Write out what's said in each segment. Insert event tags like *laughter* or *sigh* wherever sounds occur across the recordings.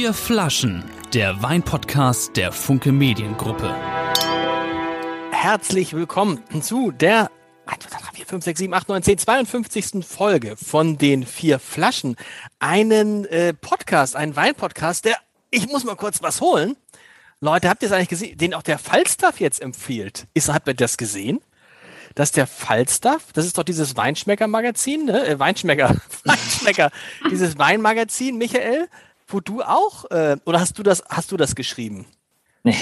Vier Flaschen, der Weinpodcast der Funke Mediengruppe. Herzlich willkommen zu der 1, 2, 3, 4, 5, 6, 7, 8, 9, 10, 52. Folge von den Vier Flaschen. Einen äh, Podcast, einen Weinpodcast, der, ich muss mal kurz was holen. Leute, habt ihr es eigentlich gesehen, den auch der Falstaff jetzt empfiehlt? Ist, habt ihr das gesehen? dass der Falstaff, das ist doch dieses Weinschmecker-Magazin, ne? Äh, Weinschmecker, *laughs* Weinschmecker, dieses Weinmagazin, Michael, wo du auch, äh, oder hast du das, hast du das geschrieben? Nee.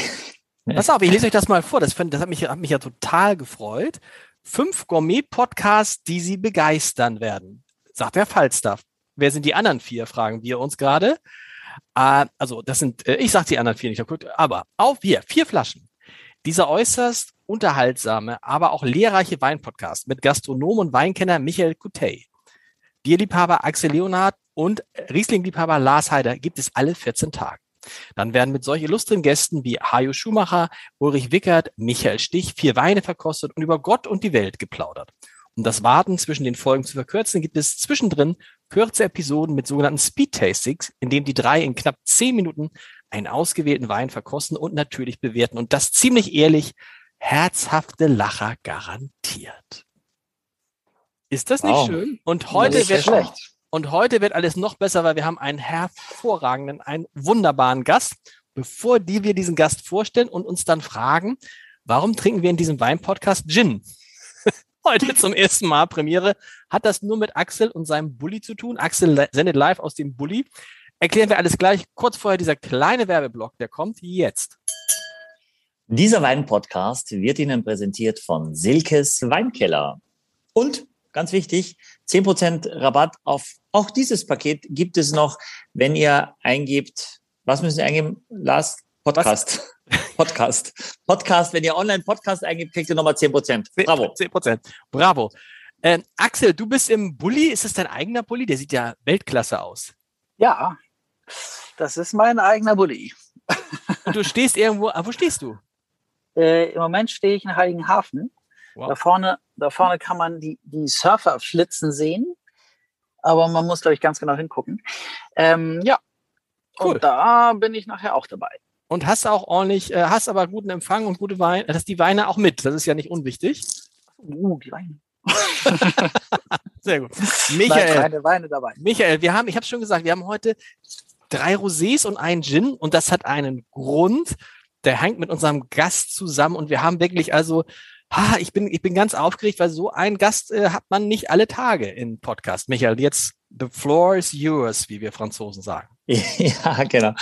nee. Pass auf, ich lese euch das mal vor. Das, find, das hat, mich, hat mich ja total gefreut. Fünf Gourmet-Podcasts, die Sie begeistern werden, sagt der Falstaff. Wer sind die anderen vier, fragen wir uns gerade. Äh, also, das sind, äh, ich sag die anderen vier nicht, aber auf hier, vier Flaschen. Dieser äußerst unterhaltsame, aber auch lehrreiche Weinpodcast mit Gastronom und Weinkenner Michael Kutey. Bierliebhaber Axel Leonard und Riesling-Liebhaber Lars Heider gibt es alle 14 Tage. Dann werden mit solch illustren Gästen wie Hajo Schumacher, Ulrich Wickert, Michael Stich vier Weine verkostet und über Gott und die Welt geplaudert. Um das Warten zwischen den Folgen zu verkürzen, gibt es zwischendrin kurze Episoden mit sogenannten Speed Tastings, in dem die drei in knapp zehn Minuten einen ausgewählten Wein verkosten und natürlich bewerten. Und das ziemlich ehrlich, herzhafte Lacher garantiert. Ist das nicht wow. schön? Und heute wird schlecht. Und heute wird alles noch besser, weil wir haben einen hervorragenden, einen wunderbaren Gast. Bevor die wir diesen Gast vorstellen und uns dann fragen, warum trinken wir in diesem Wein-Podcast Gin? *laughs* heute zum ersten Mal Premiere. Hat das nur mit Axel und seinem Bulli zu tun? Axel sendet live aus dem Bulli. Erklären wir alles gleich. Kurz vorher dieser kleine Werbeblock, der kommt jetzt. Dieser Wein-Podcast wird Ihnen präsentiert von Silkes Weinkeller. Und ganz wichtig, 10% Rabatt auf auch dieses Paket gibt es noch, wenn ihr eingebt, was müssen Sie eingeben? Last Podcast. Was? *laughs* Podcast. Podcast. Wenn ihr online Podcast eingibt, kriegt ihr nochmal 10%. Bravo. 10%. Bravo. Äh, Axel, du bist im Bulli. Ist das dein eigener Bulli? Der sieht ja Weltklasse aus. Ja, das ist mein eigener Bulli. Und du stehst irgendwo, ah, wo stehst du? Äh, Im Moment stehe ich in Heiligenhafen. Wow. Da, vorne, da vorne kann man die, die Surfer flitzen sehen. Aber man muss, glaube ich, ganz genau hingucken. Ähm, ja. Cool. Und da bin ich nachher auch dabei. Und hast auch ordentlich, äh, hast aber guten Empfang und gute Weine, dass die Weine auch mit. Das ist ja nicht unwichtig. Uh, die Weine. *laughs* Sehr gut. Michael, Weine dabei. Michael, wir haben, ich habe schon gesagt, wir haben heute drei Rosés und einen Gin und das hat einen Grund der hängt mit unserem Gast zusammen und wir haben wirklich also, ha, ich bin, ich bin ganz aufgeregt, weil so einen Gast äh, hat man nicht alle Tage im Podcast. Michael, jetzt the floor is yours, wie wir Franzosen sagen. *laughs* Ja, genau.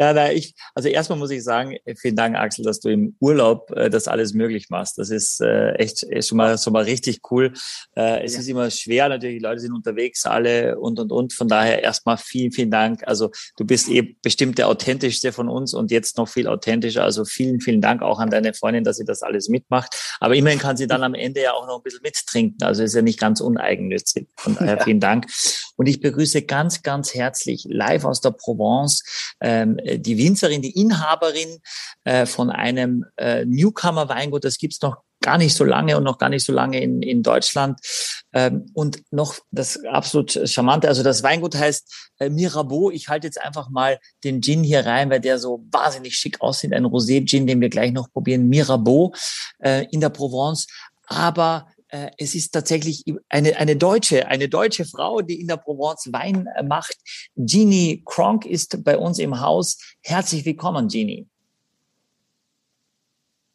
Ja, na, ich, also erstmal muss ich sagen, vielen Dank, Axel, dass du im Urlaub äh, das alles möglich machst. Das ist äh, echt ist schon mal schon mal richtig cool. Äh, es ja. ist immer schwer, natürlich, die Leute sind unterwegs, alle und und und. Von daher erstmal vielen, vielen Dank. Also du bist eh bestimmt der authentischste von uns und jetzt noch viel authentischer. Also vielen, vielen Dank auch an deine Freundin, dass sie das alles mitmacht. Aber immerhin kann sie dann am Ende ja auch noch ein bisschen mittrinken. Also ist ja nicht ganz uneigennützig. Von *laughs* daher vielen Dank. Und ich begrüße ganz, ganz herzlich live aus der Provence ähm, die Winzerin, die Inhaberin äh, von einem äh, Newcomer-Weingut. Das gibt's noch gar nicht so lange und noch gar nicht so lange in, in Deutschland. Ähm, und noch das absolut Charmante, also das Weingut heißt äh, Mirabeau. Ich halte jetzt einfach mal den Gin hier rein, weil der so wahnsinnig schick aussieht. Ein Rosé-Gin, den wir gleich noch probieren. Mirabeau äh, in der Provence. Aber äh, es ist tatsächlich eine, eine deutsche, eine deutsche Frau, die in der Provence Wein äh, macht. Jeannie Kronk ist bei uns im Haus. Herzlich willkommen, Jeannie.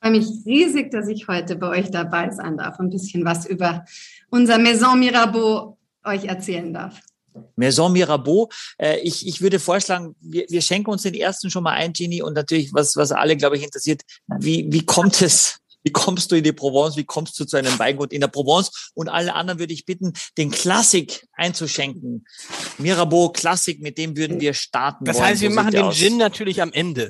Ich freue mich riesig, dass ich heute bei euch dabei sein darf und ein bisschen was über unser Maison Mirabeau euch erzählen darf. Maison Mirabeau. Äh, ich, ich würde vorschlagen, wir, wir schenken uns den ersten schon mal ein, Genie, und natürlich, was, was alle, glaube ich, interessiert, wie, wie kommt es wie kommst du in die Provence? Wie kommst du zu einem Weingut in der Provence? Und alle anderen würde ich bitten, den Klassik einzuschenken. Mirabeau Klassik, mit dem würden wir starten. Das heißt, wir machen den aus. Gin natürlich am Ende.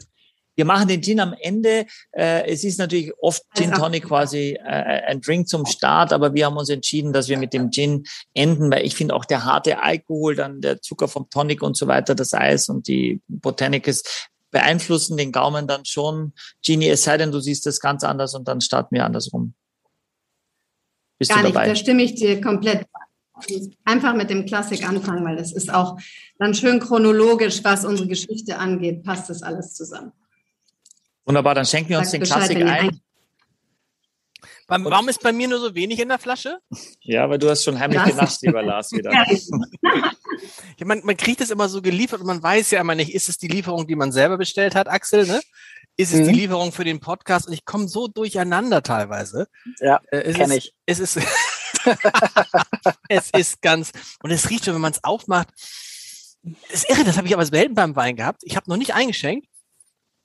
Wir machen den Gin am Ende. Äh, es ist natürlich oft Gin Tonic quasi äh, ein Drink zum Start, aber wir haben uns entschieden, dass wir mit dem Gin enden, weil ich finde auch der harte Alkohol, dann der Zucker vom Tonic und so weiter, das Eis und die Botanicals beeinflussen den Gaumen dann schon. Genie, es sei denn, du siehst das ganz anders und dann starten wir andersrum. Bist Gar du dabei? nicht, da stimme ich dir komplett. einfach mit dem Klassik anfangen, weil es ist auch dann schön chronologisch, was unsere Geschichte angeht, passt das alles zusammen. Wunderbar, dann schenken wir uns den Bescheid, Klassik ein. Warum ist bei mir nur so wenig in der Flasche? Ja, weil du hast schon heimlich genascht, lieber Lars, *laughs* wieder. ja, man, man kriegt es immer so geliefert und man weiß ja immer nicht, ist es die Lieferung, die man selber bestellt hat, Axel, ne? Ist es mhm. die Lieferung für den Podcast? Und ich komme so durcheinander teilweise. Ja, äh, kenne ich. Es ist, *laughs* es ist ganz, und es riecht schon, wenn man es aufmacht. Das ist irre, das habe ich aber selten beim Wein gehabt. Ich habe noch nicht eingeschenkt.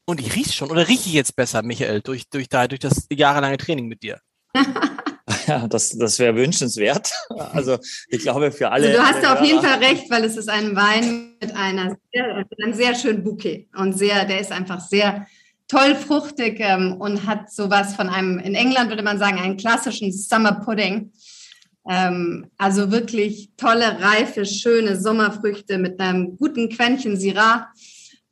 Und ich rieche schon, oder rieche ich jetzt besser, Michael, durch, durch, da, durch das jahrelange Training mit dir? Ja, das, das wäre wünschenswert. Also ich glaube für alle. Also du hast auf jeden Fall recht, weil es ist ein Wein mit einer sehr, einem sehr schönen Bouquet und sehr, der ist einfach sehr toll fruchtig ähm, und hat sowas von einem, in England würde man sagen, einen klassischen Summer Pudding. Ähm, also wirklich tolle, reife, schöne Sommerfrüchte mit einem guten Quäntchen Syrah.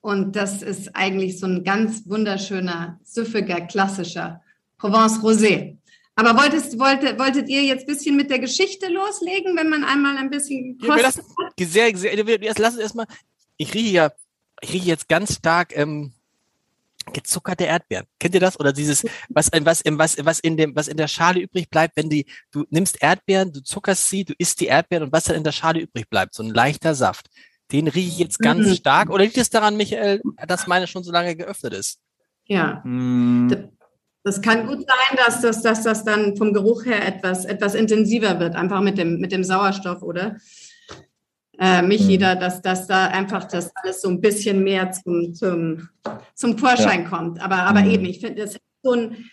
Und das ist eigentlich so ein ganz wunderschöner, süffiger, klassischer Provence Rosé. Aber wolltest, wollte, wolltet ihr jetzt ein bisschen mit der Geschichte loslegen, wenn man einmal ein bisschen ja, wir lassen, sehr, sehr, lass uns erstmal, ich rieche ja, ich rieche jetzt ganz stark ähm, gezuckerte Erdbeeren. Kennt ihr das? Oder dieses, was, was, was, was in dem, was in der Schale übrig bleibt, wenn die, du nimmst Erdbeeren, du zuckerst sie, du isst die Erdbeeren und was dann in der Schale übrig bleibt, so ein leichter Saft. Den rieche ich jetzt ganz mhm. stark. Oder liegt es daran, Michael, dass meine schon so lange geöffnet ist? Ja. Mhm. Das kann gut sein, dass das, dass das dann vom Geruch her etwas, etwas intensiver wird, einfach mit dem, mit dem Sauerstoff, oder? Äh, Michi, mhm. da, dass, dass da einfach das alles so ein bisschen mehr zum, zum, zum Vorschein ja. kommt. Aber, aber mhm. eben, ich finde das so ein,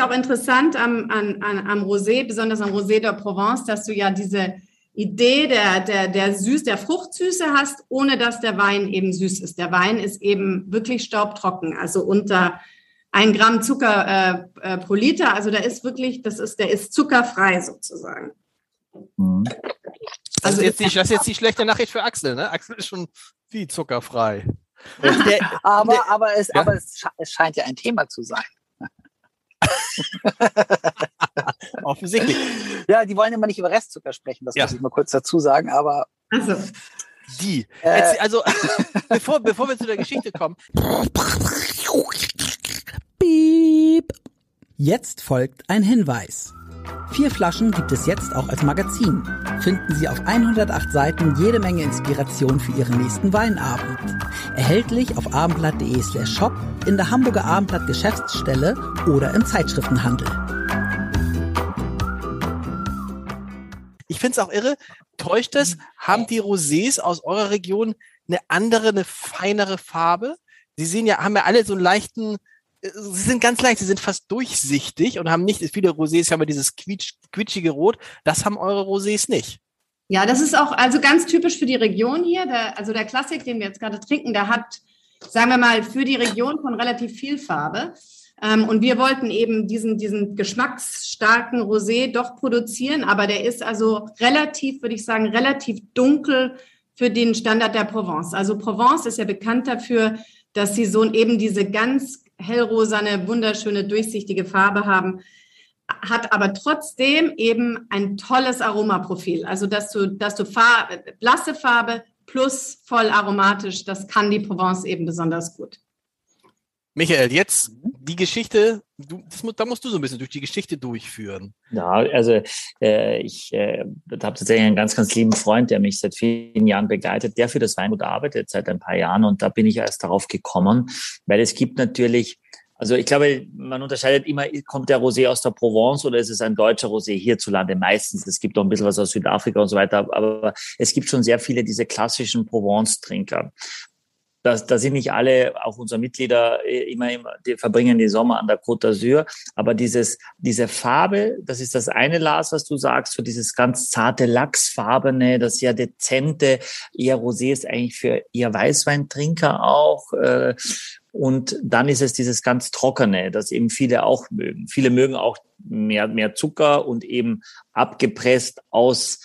auch interessant am, an, an, am Rosé, besonders am Rosé de Provence, dass du ja diese Idee der, der, der Süß, der Fruchtsüße hast, ohne dass der Wein eben süß ist. Der Wein ist eben wirklich staubtrocken, also unter ein Gramm Zucker äh, äh, pro Liter. Also der ist wirklich, das ist, der ist zuckerfrei sozusagen. Mhm. Das, also ist jetzt die, das ist jetzt die schlechte Nachricht für Axel, ne? Axel ist schon wie zuckerfrei. Der, aber, der, aber, es, ja? aber es, es scheint ja ein Thema zu sein. *laughs* Offensichtlich. Ja, die wollen immer nicht über Restzucker sprechen, das ja. muss ich mal kurz dazu sagen, aber. Also. Die. Äh, also, *laughs* bevor, bevor wir zu der Geschichte kommen. Piep. Jetzt folgt ein Hinweis. Vier Flaschen gibt es jetzt auch als Magazin. Finden Sie auf 108 Seiten jede Menge Inspiration für Ihren nächsten Weinabend. Erhältlich auf abendblatt.de slash shop, in der Hamburger Abendblatt Geschäftsstelle oder im Zeitschriftenhandel. Ich finde es auch irre. Täuscht es? Haben die Rosés aus eurer Region eine andere, eine feinere Farbe? Sie sehen ja, haben ja alle so einen leichten, sie sind ganz leicht, sie sind fast durchsichtig und haben nicht, viele Rosés haben ja dieses quietsch, quietschige Rot, das haben eure Rosés nicht. Ja, das ist auch also ganz typisch für die Region hier. Der, also der Klassik, den wir jetzt gerade trinken, der hat, sagen wir mal, für die Region von relativ viel Farbe. Ähm, und wir wollten eben diesen, diesen geschmacksstarken Rosé doch produzieren, aber der ist also relativ, würde ich sagen, relativ dunkel für den Standard der Provence. Also Provence ist ja bekannt dafür, dass sie so eben diese ganz hellrosane, wunderschöne, durchsichtige Farbe haben, hat aber trotzdem eben ein tolles Aromaprofil. Also, dass du, dass du Farbe, blasse Farbe plus voll aromatisch, das kann die Provence eben besonders gut. Michael, jetzt die Geschichte, du, das, da musst du so ein bisschen durch die Geschichte durchführen. Ja, also äh, ich äh, habe tatsächlich einen ganz, ganz lieben Freund, der mich seit vielen Jahren begleitet, der für das Weingut arbeitet seit ein paar Jahren und da bin ich erst darauf gekommen, weil es gibt natürlich also ich glaube, man unterscheidet immer, kommt der Rosé aus der Provence oder ist es ein deutscher Rosé hierzulande meistens. Es gibt auch ein bisschen was aus Südafrika und so weiter, aber es gibt schon sehr viele diese klassischen Provence-Trinker das, da sind nicht alle, auch unsere Mitglieder, äh, immer, immer die verbringen die Sommer an der Côte d'Azur. Aber dieses, diese Farbe, das ist das eine, Lars, was du sagst, so dieses ganz zarte Lachsfarbene, das sehr dezente, eher Rosé ist eigentlich für eher Weißweintrinker auch. Äh, und dann ist es dieses ganz Trockene, das eben viele auch mögen. Viele mögen auch mehr, mehr Zucker und eben abgepresst aus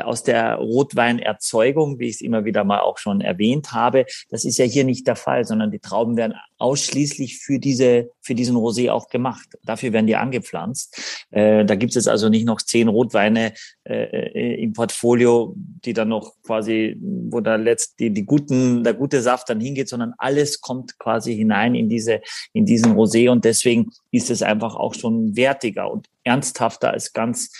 aus der Rotweinerzeugung, wie ich es immer wieder mal auch schon erwähnt habe. Das ist ja hier nicht der Fall, sondern die Trauben werden ausschließlich für diese für diesen Rosé auch gemacht. Dafür werden die angepflanzt. Äh, da gibt es also nicht noch zehn Rotweine äh, im Portfolio, die dann noch quasi, wo da letzt die, die guten, der gute Saft dann hingeht, sondern alles kommt quasi hinein in diese in diesen Rosé und deswegen ist es einfach auch schon wertiger und ernsthafter als ganz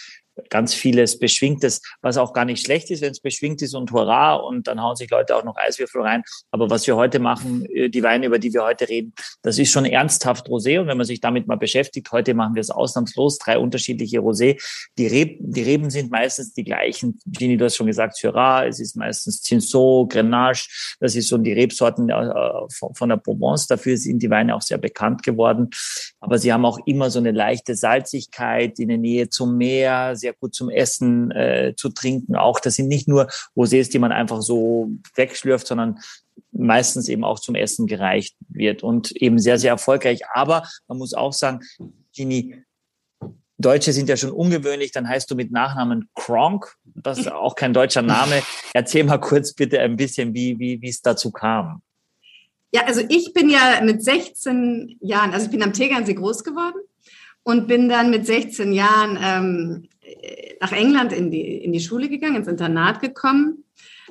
ganz vieles Beschwingtes, was auch gar nicht schlecht ist, wenn es beschwingt ist und hurra und dann hauen sich Leute auch noch Eiswürfel rein. Aber was wir heute machen, äh, die Weine, über die wir heute reden, das ist schon ernsthaft Rosé. Und wenn man sich damit mal beschäftigt, heute machen wir es ausnahmslos, drei unterschiedliche Rosé. Die, Reb, die Reben sind meistens die gleichen. Gini, du hast schon gesagt, Syrah, es ist meistens Cinsault, Grenache, das ist so die Rebsorten äh, von der Provence. Dafür sind die Weine auch sehr bekannt geworden. Aber sie haben auch immer so eine leichte Salzigkeit in der Nähe zum Meer, sehr gut zum Essen, äh, zu trinken. Auch das sind nicht nur Rosés, die man einfach so wegschlürft, sondern meistens eben auch zum Essen gereicht wird und eben sehr, sehr erfolgreich. Aber man muss auch sagen, Gini, Deutsche sind ja schon ungewöhnlich, dann heißt du mit Nachnamen Kronk, das ist auch kein deutscher Name. *laughs* Erzähl mal kurz bitte ein bisschen, wie, wie, wie es dazu kam. Ja, also ich bin ja mit 16 Jahren, also ich bin am Tegernsee groß geworden und bin dann mit 16 Jahren ähm, nach England in die, in die Schule gegangen, ins Internat gekommen,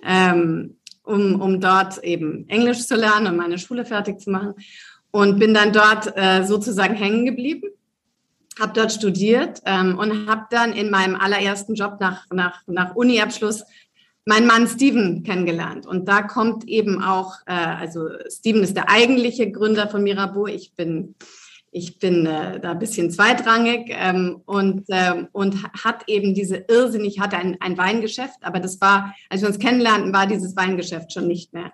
ähm, um, um dort eben Englisch zu lernen und meine Schule fertig zu machen. Und bin dann dort äh, sozusagen hängen geblieben, habe dort studiert ähm, und habe dann in meinem allerersten Job nach, nach, nach Uni-Abschluss meinen Mann Steven kennengelernt. Und da kommt eben auch, äh, also Steven ist der eigentliche Gründer von Mirabeau. Ich bin ich bin äh, da ein bisschen zweitrangig ähm, und, ähm, und hat eben diese irrsinnig, hatte ein, ein Weingeschäft, aber das war, als wir uns kennenlernten, war dieses Weingeschäft schon nicht mehr,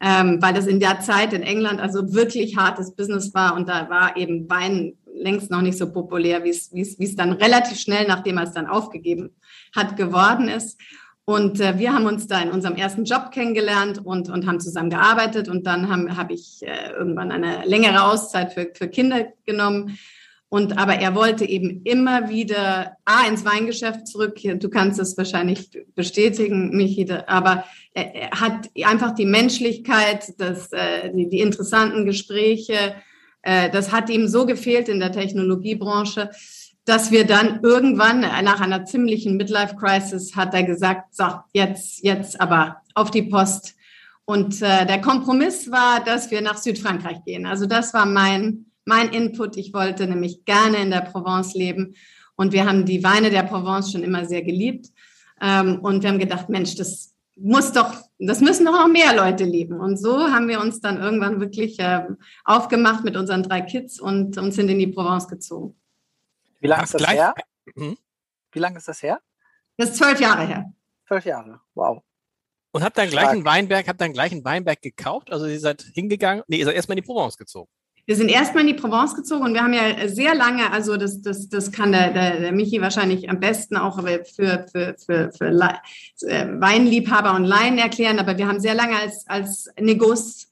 ähm, weil das in der Zeit in England also wirklich hartes Business war und da war eben Wein längst noch nicht so populär, wie es, wie es, wie es dann relativ schnell, nachdem er es dann aufgegeben hat, geworden ist. Und äh, wir haben uns da in unserem ersten Job kennengelernt und, und haben zusammen gearbeitet. Und dann habe hab ich äh, irgendwann eine längere Auszeit für, für Kinder genommen. Und aber er wollte eben immer wieder A, ins Weingeschäft zurück. Du kannst es wahrscheinlich bestätigen, Michi, aber er, er hat einfach die Menschlichkeit, das, äh, die, die interessanten Gespräche, äh, das hat ihm so gefehlt in der Technologiebranche dass wir dann irgendwann nach einer ziemlichen Midlife-Crisis hat er gesagt, so, jetzt, jetzt aber auf die Post. Und äh, der Kompromiss war, dass wir nach Südfrankreich gehen. Also das war mein, mein Input. Ich wollte nämlich gerne in der Provence leben. Und wir haben die Weine der Provence schon immer sehr geliebt. Ähm, und wir haben gedacht, Mensch, das muss doch, das müssen doch noch mehr Leute lieben. Und so haben wir uns dann irgendwann wirklich äh, aufgemacht mit unseren drei Kids und, und sind in die Provence gezogen. Wie lange ist das gleich? her? Hm? Wie lange ist das her? Das ist zwölf Jahre her. Zwölf Jahre, wow. Und habt dann gleich einen Weinberg, habt dann gleich einen Weinberg gekauft? Also ihr seid hingegangen, nee, ihr seid erstmal in die Provence gezogen. Wir sind erstmal in die Provence gezogen und wir haben ja sehr lange, also das, das, das kann der, der, der Michi wahrscheinlich am besten auch für, für, für, für äh, Weinliebhaber und Laien erklären, aber wir haben sehr lange als, als Negos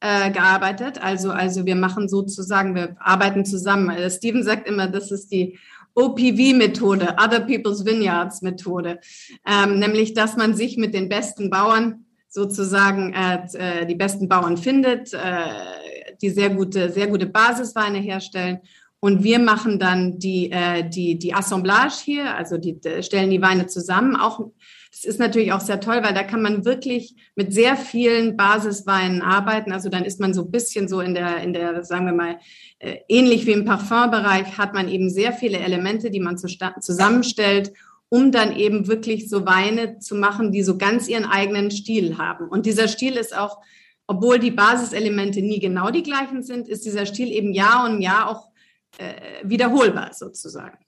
äh, gearbeitet. Also, also wir machen sozusagen, wir arbeiten zusammen. Also Steven sagt immer, das ist die OPV-Methode, Other People's Vineyards Methode, ähm, nämlich, dass man sich mit den besten Bauern sozusagen äh, äh, die besten Bauern findet, äh, die sehr gute, sehr gute Basisweine herstellen. Und wir machen dann die, äh, die, die Assemblage hier, also die stellen die Weine zusammen, auch das ist natürlich auch sehr toll, weil da kann man wirklich mit sehr vielen Basisweinen arbeiten. Also dann ist man so ein bisschen so in der, in der, sagen wir mal, äh, ähnlich wie im Parfumbereich hat man eben sehr viele Elemente, die man zusammenstellt, um dann eben wirklich so Weine zu machen, die so ganz ihren eigenen Stil haben. Und dieser Stil ist auch, obwohl die Basiselemente nie genau die gleichen sind, ist dieser Stil eben Jahr und Jahr auch äh, wiederholbar sozusagen.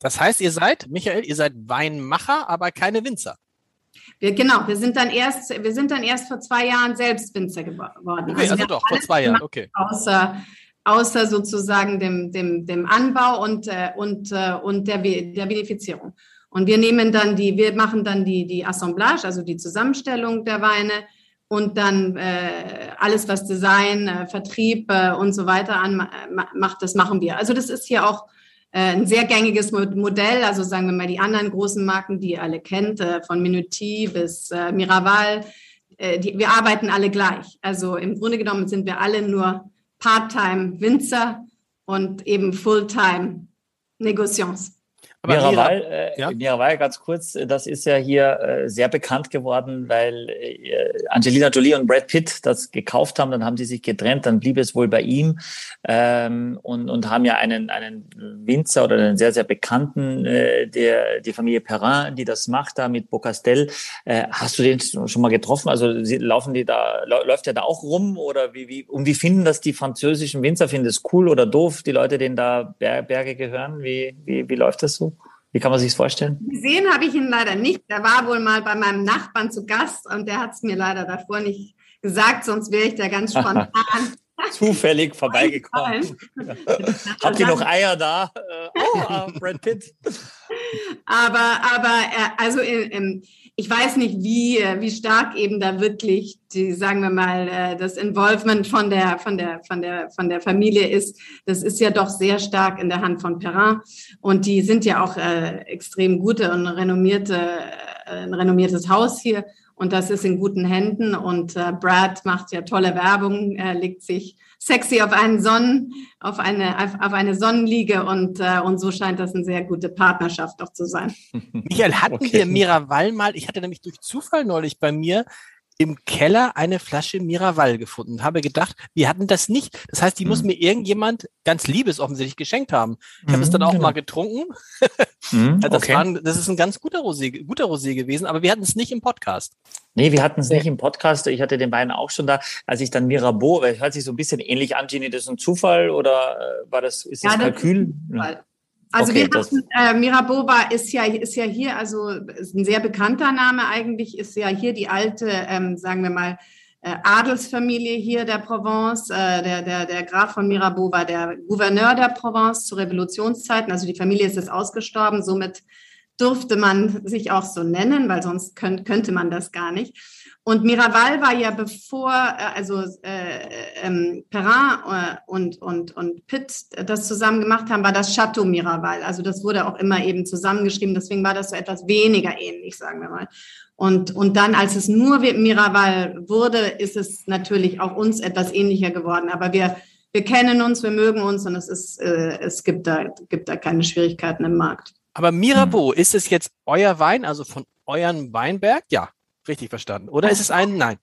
Das heißt, ihr seid, Michael, ihr seid Weinmacher, aber keine Winzer. Wir, genau, wir sind dann erst, wir sind dann erst vor zwei Jahren selbst Winzer geworden. Okay, also, also doch, vor zwei Jahren, okay. Außer, außer sozusagen dem, dem, dem Anbau und, äh, und, äh, und der, der Vinifizierung. Und wir nehmen dann die, wir machen dann die, die Assemblage, also die Zusammenstellung der Weine und dann äh, alles, was Design, äh, Vertrieb äh, und so weiter an, macht, das machen wir. Also das ist hier auch ein sehr gängiges Modell. Also sagen wir mal die anderen großen Marken, die ihr alle kennt, äh, von Minuti bis äh, Miraval. Äh, die, wir arbeiten alle gleich. Also im Grunde genommen sind wir alle nur Part-Time-Winzer und eben Full-Time Negociants. Aber Miraval, äh, ja? Miraval, ganz kurz, das ist ja hier äh, sehr bekannt geworden, weil äh, Angelina Jolie und Brad Pitt das gekauft haben, dann haben sie sich getrennt, dann blieb es wohl bei ihm ähm, und, und haben ja einen, einen Winzer oder einen sehr, sehr bekannten, äh, der, die Familie Perrin, die das macht da mit Bocastel. Äh, hast du den schon mal getroffen? Also sie, laufen die da, läuft der da auch rum oder wie, wie, und wie finden das die französischen Winzer? Finden es cool oder doof, die Leute, denen da Berge gehören? Wie, wie, wie läuft das so? Wie kann man sich vorstellen? Gesehen habe ich ihn leider nicht. Er war wohl mal bei meinem Nachbarn zu Gast und der hat es mir leider davor nicht gesagt, sonst wäre ich da ganz *laughs* spontan. Zufällig *laughs* vorbeigekommen. Habt ihr noch *laughs* Eier da? Äh, oh, ah, Brad Pitt. Aber, aber äh, also ähm, ich weiß nicht, wie, äh, wie stark eben da wirklich die, sagen wir mal, äh, das Involvement von der, von der, von der, von der Familie ist. Das ist ja doch sehr stark in der Hand von Perrin. Und die sind ja auch äh, extrem gute und renommierte, äh, ein renommiertes Haus hier. Und das ist in guten Händen. Und äh, Brad macht ja tolle Werbung, er legt sich sexy auf einen Sonnen, auf eine, auf eine Sonnenliege und, äh, und so scheint das eine sehr gute Partnerschaft auch zu sein. Michael, hatten okay. wir Miraval mal, ich hatte nämlich durch Zufall neulich bei mir im Keller eine Flasche Miraval gefunden und habe gedacht, wir hatten das nicht. Das heißt, die mhm. muss mir irgendjemand ganz Liebes offensichtlich geschenkt haben. Ich mhm, habe es dann auch genau. mal getrunken. *laughs* Mhm, das, okay. war, das ist ein ganz guter Rosé, guter Rosé gewesen, aber wir hatten es nicht im Podcast. Nee, wir hatten es nicht im Podcast. Ich hatte den beiden auch schon da. Als ich dann Mirabeau, hört sich so ein bisschen ähnlich an, Gini, das ist ein Zufall oder äh, war das, ist das ja, Kalkül? Das ist also okay, wir hatten, äh, Miraboba ist ja, ist ja hier, also ist ein sehr bekannter Name eigentlich, ist ja hier die alte, ähm, sagen wir mal, äh, Adelsfamilie hier der Provence. Äh, der, der, der Graf von Mirabeau war der Gouverneur der Provence zu Revolutionszeiten. Also die Familie ist jetzt ausgestorben, somit durfte man sich auch so nennen, weil sonst könnt, könnte man das gar nicht. Und Miraval war ja bevor, äh, also äh, ähm, Perrin äh, und, und, und Pitt das zusammen gemacht haben, war das Chateau Miraval. Also das wurde auch immer eben zusammengeschrieben, deswegen war das so etwas weniger ähnlich, sagen wir mal. Und, und dann, als es nur Miraval wurde, ist es natürlich auch uns etwas ähnlicher geworden. Aber wir, wir kennen uns, wir mögen uns und es, ist, äh, es gibt, da, gibt da keine Schwierigkeiten im Markt. Aber Mirabeau, ist es jetzt euer Wein, also von euren Weinberg? Ja richtig verstanden. Oder ist es ein Nein?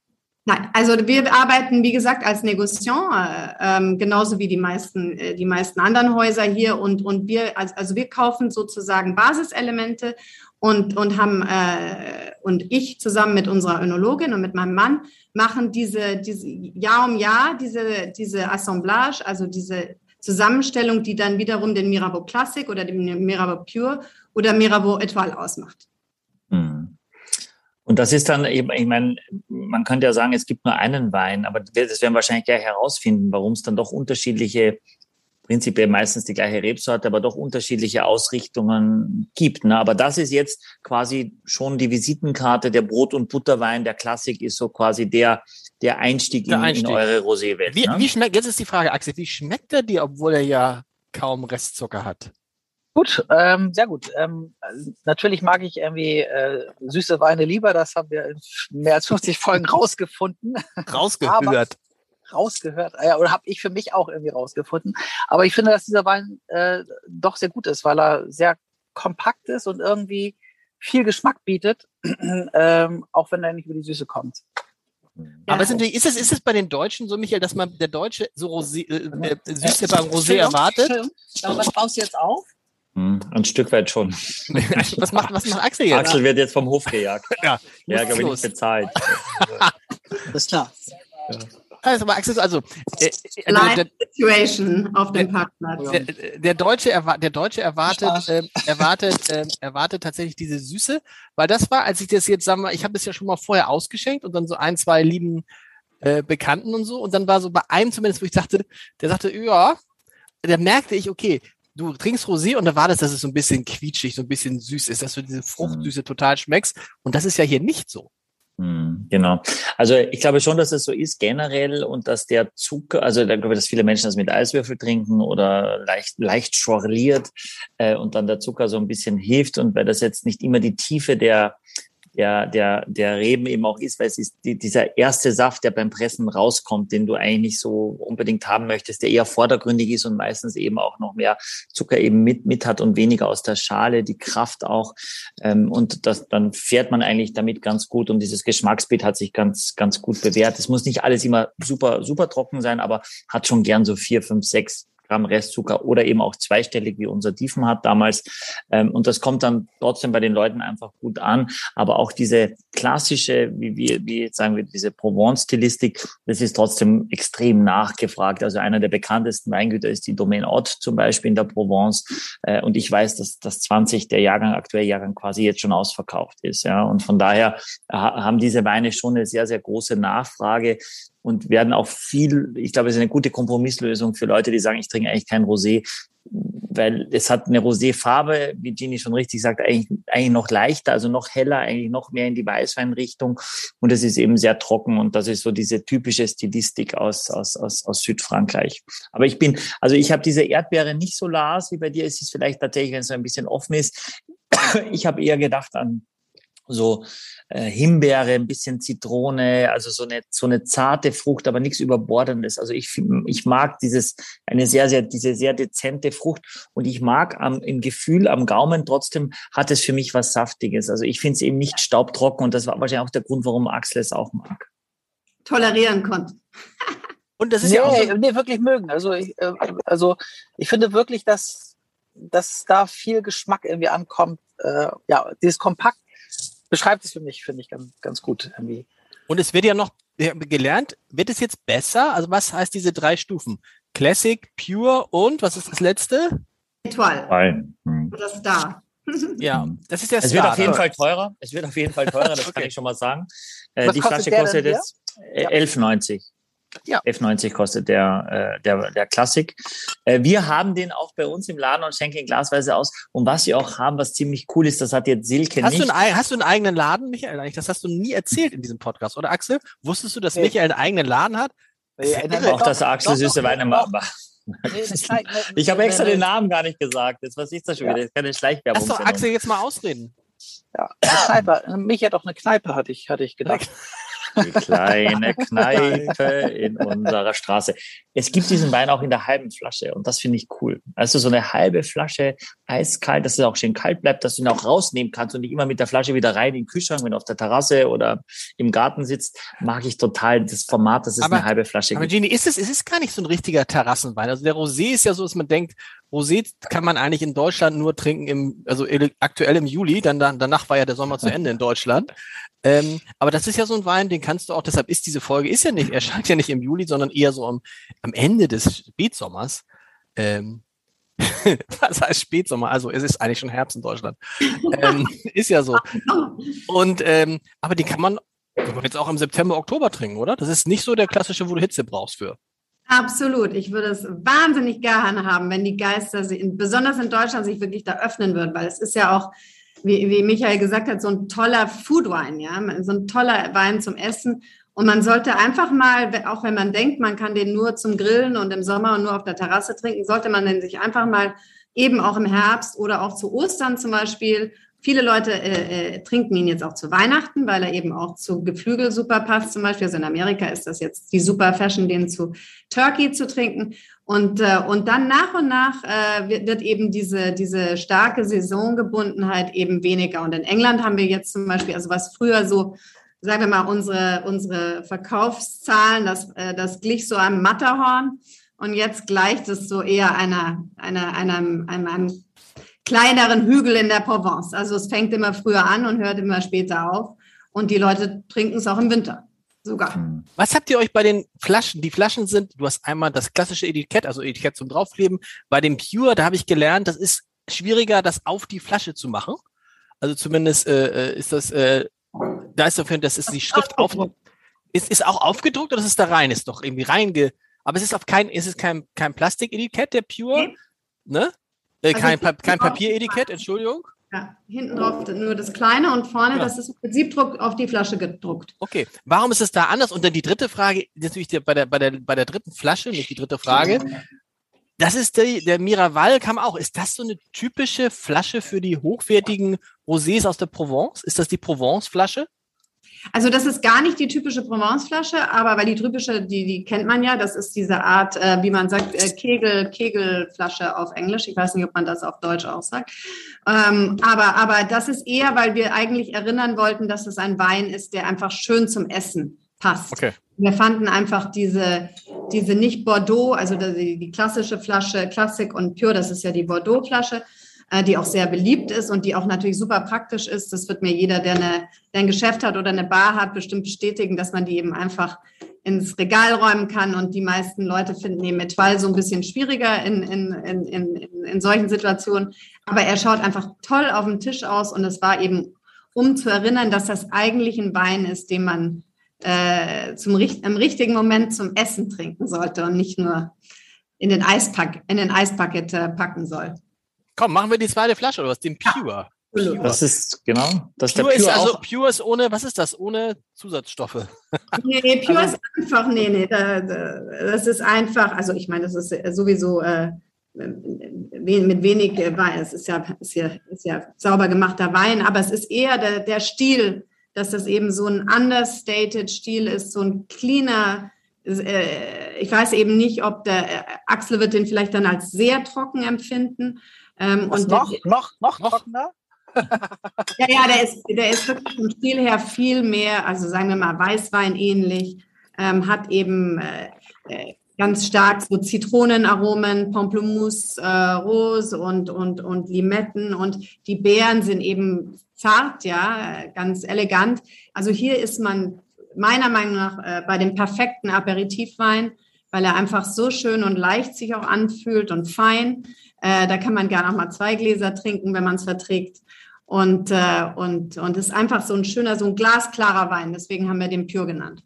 Nein, also wir arbeiten, wie gesagt, als Negociant, äh, ähm, genauso wie die meisten, äh, die meisten anderen Häuser hier. Und, und wir, also, wir kaufen sozusagen Basiselemente und, und haben, äh, und ich zusammen mit unserer Önologin und mit meinem Mann machen diese, diese Jahr um Jahr diese, diese Assemblage, also diese Zusammenstellung, die dann wiederum den Mirabeau Classic oder den Mirabeau Pure oder Mirabeau Etoile ausmacht. Und das ist dann eben, ich meine, man könnte ja sagen, es gibt nur einen Wein, aber das werden wir wahrscheinlich gleich herausfinden, warum es dann doch unterschiedliche, prinzipiell meistens die gleiche Rebsorte, aber doch unterschiedliche Ausrichtungen gibt. Ne? Aber das ist jetzt quasi schon die Visitenkarte, der Brot- und Butterwein, der Klassik ist so quasi der, der Einstieg, der in, Einstieg. in, eure Roséwelt. Wie, ne? wie schmeckt, jetzt ist die Frage, Axel, wie schmeckt er dir, obwohl er ja kaum Restzucker hat? Gut, ähm, sehr gut. Ähm, natürlich mag ich irgendwie äh, süße Weine lieber. Das haben wir in mehr als 50 Folgen *laughs* rausgefunden. Rausgehört. rausgehört. Ja, oder habe ich für mich auch irgendwie rausgefunden. Aber ich finde, dass dieser Wein äh, doch sehr gut ist, weil er sehr kompakt ist und irgendwie viel Geschmack bietet, *clears throat* ähm, auch wenn er nicht über die Süße kommt. Aber ist, ist, es, ist es bei den Deutschen so, Michael, dass man der Deutsche so Rosé, äh, äh, Süße beim Rosé erwartet? Was baust du jetzt auf? Hm, ein Stück weit schon. *laughs* was, macht, was macht Axel jetzt? Axel wird jetzt vom Hof gejagt. ja, ja glaube ich, nicht bezahlt. das ist klar. Ja. Also, aber Axel, also, äh, also der, Situation auf dem Parkplatz. Der, der, Deutsche, erwa der Deutsche erwartet, äh, erwartet, äh, erwartet tatsächlich diese Süße, weil das war, als ich das jetzt, sagen wir, ich habe es ja schon mal vorher ausgeschenkt und dann so ein, zwei lieben äh, Bekannten und so und dann war so bei einem zumindest, wo ich dachte, der sagte, ja, da merkte ich, okay, du trinkst Rosé und da war das, dass es so ein bisschen quietschig, so ein bisschen süß ist, dass du diese Fruchtsüße mhm. total schmeckst. Und das ist ja hier nicht so. Hm, genau. Also ich glaube schon, dass es so ist generell und dass der Zucker, also da glaube ich, dass viele Menschen das mit Eiswürfel trinken oder leicht, leicht schorliert äh, und dann der Zucker so ein bisschen hilft und weil das jetzt nicht immer die Tiefe der der, der, der Reben eben auch ist, weil es ist die, dieser erste Saft, der beim Pressen rauskommt, den du eigentlich so unbedingt haben möchtest, der eher vordergründig ist und meistens eben auch noch mehr Zucker eben mit, mit hat und weniger aus der Schale, die Kraft auch. Ähm, und das, dann fährt man eigentlich damit ganz gut und dieses Geschmacksbild hat sich ganz, ganz gut bewährt. Es muss nicht alles immer super, super trocken sein, aber hat schon gern so vier, fünf, sechs Gramm Restzucker oder eben auch zweistellig, wie unser Diefen hat damals. Ähm, und das kommt dann trotzdem bei den Leuten einfach gut an. Aber auch diese klassische, wie wir, wie sagen wir, diese Provence-Stilistik, das ist trotzdem extrem nachgefragt. Also einer der bekanntesten Weingüter ist die Domaine Ott zum Beispiel in der Provence. Äh, und ich weiß, dass das 20 der Jahrgang, aktuelle Jahrgang quasi jetzt schon ausverkauft ist. Ja. Und von daher haben diese Weine schon eine sehr, sehr große Nachfrage und werden auch viel, ich glaube, es ist eine gute Kompromisslösung für Leute, die sagen, ich trinke eigentlich kein Rosé, weil es hat eine Rosé-Farbe, wie Gini schon richtig sagt, eigentlich, eigentlich noch leichter, also noch heller, eigentlich noch mehr in die Weißweinrichtung und es ist eben sehr trocken und das ist so diese typische Stilistik aus, aus, aus, aus Südfrankreich. Aber ich bin, also ich habe diese Erdbeere nicht so las wie bei dir, es ist vielleicht tatsächlich, wenn es so ein bisschen offen ist, ich habe eher gedacht an so äh, Himbeere, ein bisschen Zitrone, also so eine so eine zarte Frucht, aber nichts überbordendes. Also ich ich mag dieses eine sehr sehr diese sehr dezente Frucht und ich mag am im Gefühl am Gaumen trotzdem hat es für mich was saftiges. Also ich finde es eben nicht staubtrocken und das war wahrscheinlich auch der Grund, warum Axel es auch mag. Tolerieren konnte. und das ist nee, ja auch so nee, wirklich mögen. Also ich, äh, also ich finde wirklich, dass dass da viel Geschmack irgendwie ankommt. Äh, ja, dieses kompakt beschreibt es für mich, finde ich, ganz, ganz gut irgendwie. Und es wird ja noch gelernt, wird es jetzt besser? Also was heißt diese drei Stufen? Classic, Pure und was ist das letzte? Etoile. Hm. Das da. *laughs* Ja, das ist ja Es wird auf jeden Fall teurer. Es wird auf jeden Fall teurer, das *laughs* okay. kann ich schon mal sagen. Äh, die Flasche kostet jetzt 11,90. Ja. F90 kostet der, äh, der, der Klassik. Äh, wir haben den auch bei uns im Laden und schenken ihn glasweise aus. Und was wir auch haben, was ziemlich cool ist, das hat jetzt Silke hast nicht. Du einen, hast du einen eigenen Laden, Michael? Das hast du nie erzählt in diesem Podcast, oder Axel? Wusstest du, dass nee. Michael einen eigenen Laden hat? Nee, auch, dass Axel süße Weine macht. *laughs* ich habe extra den Namen gar nicht gesagt. Jetzt was ist das schon wieder? Das ist keine Schleichwerbung. Lass doch Axel jetzt mal ausreden. Ja, Kneipe. Mich hat auch eine Kneipe, hatte ich, hatte ich gedacht. *laughs* Die kleine *laughs* Kneipe in unserer Straße. Es gibt diesen Wein auch in der halben Flasche und das finde ich cool. Also so eine halbe Flasche eiskalt, dass es auch schön kalt bleibt, dass du ihn auch rausnehmen kannst und nicht immer mit der Flasche wieder rein in den Kühlschrank, wenn du auf der Terrasse oder im Garten sitzt, mag ich total das Format, dass es aber, eine halbe Flasche aber gibt. Aber Gini, ist es, ist es gar nicht so ein richtiger Terrassenwein. Also der Rosé ist ja so, dass man denkt, Rosé kann man eigentlich in Deutschland nur trinken im, also aktuell im Juli, dann, dann danach war ja der Sommer zu *laughs* Ende in Deutschland. Ähm, aber das ist ja so ein Wein, den kannst du auch, deshalb ist diese Folge, ist ja nicht, erscheint ja nicht im Juli, sondern eher so am, am Ende des Spätsommers. Ähm, *laughs* was heißt Spätsommer? Also es ist eigentlich schon Herbst in Deutschland. ähm, *laughs* ist ja so. Und ähm, aber die kann man jetzt auch im September, Oktober trinken, oder? Das ist nicht so der klassische, wo du Hitze brauchst für. Absolut. Ich würde es wahnsinnig gerne haben, wenn die Geister, besonders in Deutschland, sich wirklich da öffnen würden, weil es ist ja auch wie, wie Michael gesagt hat, so ein toller Foodwein, ja, so ein toller Wein zum Essen. Und man sollte einfach mal, auch wenn man denkt, man kann den nur zum Grillen und im Sommer und nur auf der Terrasse trinken, sollte man den sich einfach mal eben auch im Herbst oder auch zu Ostern zum Beispiel Viele Leute äh, äh, trinken ihn jetzt auch zu Weihnachten, weil er eben auch zu Geflügel super passt. Zum Beispiel, also in Amerika ist das jetzt die super Fashion, den zu Turkey zu trinken. Und, äh, und dann nach und nach äh, wird, wird eben diese, diese starke Saisongebundenheit eben weniger. Und in England haben wir jetzt zum Beispiel, also was früher so, sagen wir mal, unsere, unsere Verkaufszahlen, das, äh, das glich so einem Matterhorn. Und jetzt gleicht es so eher einer, einer, einem, einem, einem kleineren Hügel in der Provence. Also es fängt immer früher an und hört immer später auf. Und die Leute trinken es auch im Winter. Sogar. Hm. Was habt ihr euch bei den Flaschen? Die Flaschen sind, du hast einmal das klassische Etikett, also Etikett zum Draufkleben. Bei dem Pure, da habe ich gelernt, das ist schwieriger, das auf die Flasche zu machen. Also zumindest äh, äh ist das, äh, da ist dafür, das ist die Schrift auf, ist, ist auch aufgedruckt oder ist es da rein? Ist doch irgendwie reinge, aber es ist auf kein, ist es kein, kein Plastiketikett, der Pure, ne? Äh, also kein, pa kein Papieretikett, Entschuldigung. Ja, hinten drauf nur das kleine und vorne, ja. das ist mit Siebdruck auf die Flasche gedruckt. Okay, warum ist es da anders? Und dann die dritte Frage, natürlich bei der, bei der, bei der dritten Flasche, nicht die dritte Frage. Das ist der, der Miraval kam auch. Ist das so eine typische Flasche für die hochwertigen Rosés aus der Provence? Ist das die Provence-Flasche? Also das ist gar nicht die typische Provence-Flasche, aber weil die typische, die, die kennt man ja, das ist diese Art, äh, wie man sagt, äh, Kegel, Kegelflasche auf Englisch. Ich weiß nicht, ob man das auf Deutsch auch sagt. Ähm, aber, aber das ist eher, weil wir eigentlich erinnern wollten, dass es ein Wein ist, der einfach schön zum Essen passt. Okay. Wir fanden einfach diese, diese nicht Bordeaux, also die, die klassische Flasche, Classic und Pure, das ist ja die Bordeaux-Flasche, die auch sehr beliebt ist und die auch natürlich super praktisch ist. Das wird mir jeder, der, eine, der ein Geschäft hat oder eine Bar hat, bestimmt bestätigen, dass man die eben einfach ins Regal räumen kann. Und die meisten Leute finden eben Etoile so ein bisschen schwieriger in, in, in, in, in solchen Situationen. Aber er schaut einfach toll auf dem Tisch aus und es war eben, um zu erinnern, dass das eigentlich ein Wein ist, den man äh, zum, im richtigen Moment zum Essen trinken sollte und nicht nur in den Eispack, in den Eispacket äh, packen soll. Komm, machen wir die zweite Flasche oder was? Den Pure. Pure. Das ist, genau. Das Pure, ist, Pure ist also, Pure ist ohne, was ist das? Ohne Zusatzstoffe. *laughs* Nee, nee Pure also, ist einfach, nee, nee, da, da, das ist einfach, also ich meine, das ist sowieso äh, mit wenig Wein, es ist ja, ist, ja, ist ja sauber gemachter Wein, aber es ist eher der, der Stil, dass das eben so ein understated Stil ist, so ein cleaner, äh, ich weiß eben nicht, ob der äh, Axel wird den vielleicht dann als sehr trocken empfinden, ähm, und noch, der, noch, noch, noch trockener? *laughs* ja, ja, der ist, der ist wirklich vom Stil her viel mehr, also sagen wir mal Weißwein ähnlich, ähm, hat eben äh, äh, ganz stark so Zitronenaromen, Pamplemousse, äh, Rose und, und, und Limetten und die Beeren sind eben zart, ja, ganz elegant. Also hier ist man meiner Meinung nach äh, bei dem perfekten Aperitivwein, weil er einfach so schön und leicht sich auch anfühlt und fein. Äh, da kann man gerne auch mal zwei Gläser trinken, wenn man es verträgt. Und, äh, und, und ist einfach so ein schöner, so ein glasklarer Wein. Deswegen haben wir den Pure genannt.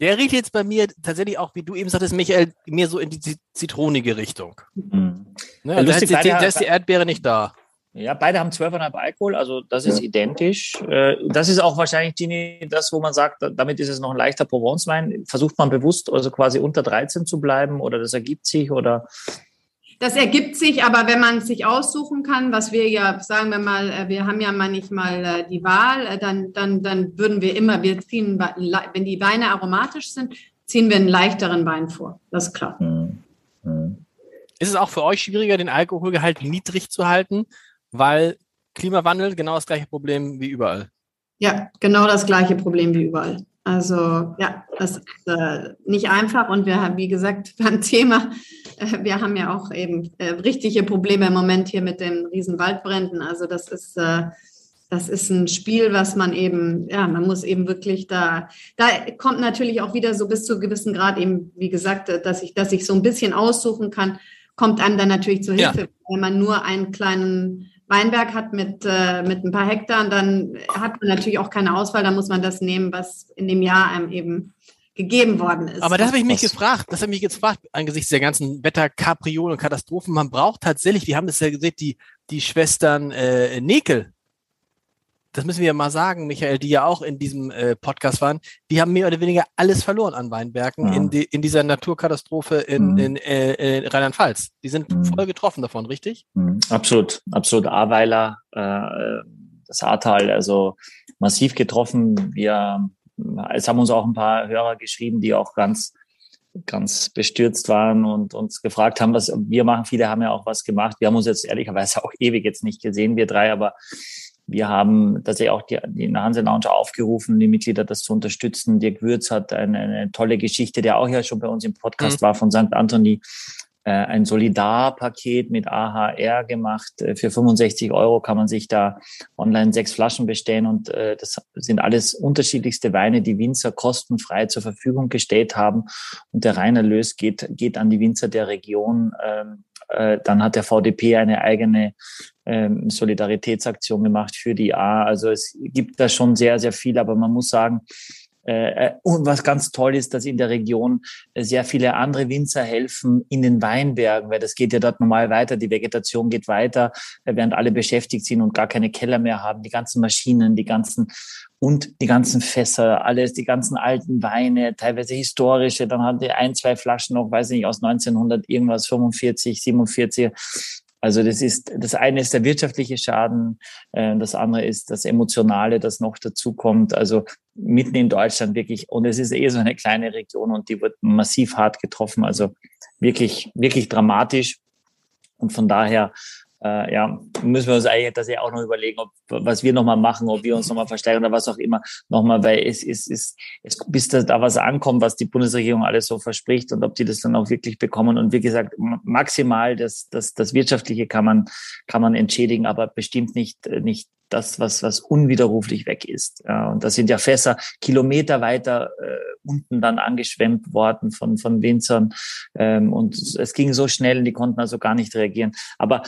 Der riecht jetzt bei mir tatsächlich auch, wie du eben sagtest, Michael, mehr so in die zitronige Richtung. Mhm. Ne, ja, da, ist die, da ist die Erdbeere nicht da. Ja, beide haben 12,5 Alkohol, also das ist ja. identisch. Äh, das ist auch wahrscheinlich, Gini, das, wo man sagt, damit ist es noch ein leichter Provence-Wein. Versucht man bewusst also quasi unter 13 zu bleiben oder das ergibt sich oder das ergibt sich, aber wenn man es sich aussuchen kann, was wir ja, sagen wir mal, äh, wir haben ja manchmal äh, die Wahl, äh, dann, dann, dann würden wir immer, wir ziehen, wenn die Weine aromatisch sind, ziehen wir einen leichteren Wein vor. Das ist klar. Mhm. Mhm. Ist es auch für euch schwieriger, den Alkoholgehalt niedrig zu halten, weil Klimawandel genau das gleiche Problem wie überall? Ja, genau das gleiche Problem wie überall. Also ja, das ist äh, nicht einfach und wir haben, wie gesagt, *laughs* beim Thema, äh, wir haben ja auch eben äh, richtige Probleme im Moment hier mit den riesen Waldbränden. Also das ist, äh, das ist ein Spiel, was man eben, ja, man muss eben wirklich da, da kommt natürlich auch wieder so bis zu einem gewissen Grad eben, wie gesagt, dass ich, dass ich so ein bisschen aussuchen kann, kommt einem dann natürlich zu Hilfe, ja. wenn man nur einen kleinen Weinberg hat mit, äh, mit ein paar Hektar, dann hat man natürlich auch keine Auswahl, dann muss man das nehmen, was in dem Jahr einem eben gegeben worden ist. Aber das habe ich mich gefragt, das habe ich mich gefragt, angesichts der ganzen Wetterkapriolen und Katastrophen, man braucht tatsächlich, wir haben das ja gesehen, die, die Schwestern äh, Nekel, das müssen wir ja mal sagen, Michael, die ja auch in diesem äh, Podcast waren, die haben mehr oder weniger alles verloren an Weinbergen ja. in, die, in dieser Naturkatastrophe in, mhm. in, äh, in Rheinland-Pfalz. Die sind mhm. voll getroffen davon, richtig? Mhm. Absolut, absolut. Ahrweiler, äh, das Ahrtal, also massiv getroffen. Wir, es haben uns auch ein paar Hörer geschrieben, die auch ganz ganz bestürzt waren und uns gefragt haben, was wir machen. Viele haben ja auch was gemacht. Wir haben uns jetzt ehrlicherweise *laughs* auch ewig jetzt nicht gesehen, wir drei, aber wir haben tatsächlich auch die, die Hanse Lounge aufgerufen, die Mitglieder das zu unterstützen. Dirk Würz hat eine, eine tolle Geschichte, der auch ja schon bei uns im Podcast mhm. war, von St. Anthony, äh, ein Solidarpaket mit AHR gemacht. Äh, für 65 Euro kann man sich da online sechs Flaschen bestellen und äh, das sind alles unterschiedlichste Weine, die Winzer kostenfrei zur Verfügung gestellt haben. Und der Reinerlös geht, geht an die Winzer der Region. Ähm, äh, dann hat der VDP eine eigene ähm, Solidaritätsaktion gemacht für die A. Also es gibt da schon sehr, sehr viel, aber man muss sagen, Äh, äh, und was ganz toll ist, dass in der Region sehr viele andere Winzer helfen in den Weinbergen, weil das geht ja dort normal weiter, die Vegetation geht weiter, während alle beschäftigt sind und gar keine Keller mehr haben, die ganzen Maschinen, die ganzen und die ganzen Fässer, alles, die ganzen alten Weine, teilweise historische, dann haben die ein, zwei Flaschen noch, weiß nicht, aus 1900 irgendwas, 45, 47. Also das ist, das eine ist der wirtschaftliche Schaden, äh, das andere ist das Emotionale, das noch dazu kommt. Also mitten in Deutschland wirklich, und es ist eh so eine kleine Region und die wird massiv hart getroffen. Also wirklich, wirklich dramatisch. Und von daher äh, ja, müssen wir uns eigentlich das ja auch noch überlegen, ob, was wir nochmal machen, ob wir uns nochmal verstärken oder was auch immer nochmal, weil es ist, es, es, bis da, da was ankommt, was die Bundesregierung alles so verspricht und ob die das dann auch wirklich bekommen. Und wie gesagt, maximal das, das, das Wirtschaftliche kann man, kann man entschädigen, aber bestimmt nicht, nicht das, was, was unwiderruflich weg ist. Ja, und das sind ja Fässer Kilometer weiter äh, unten dann angeschwemmt worden von, von Winzern. Ähm, und es ging so schnell, die konnten also gar nicht reagieren. Aber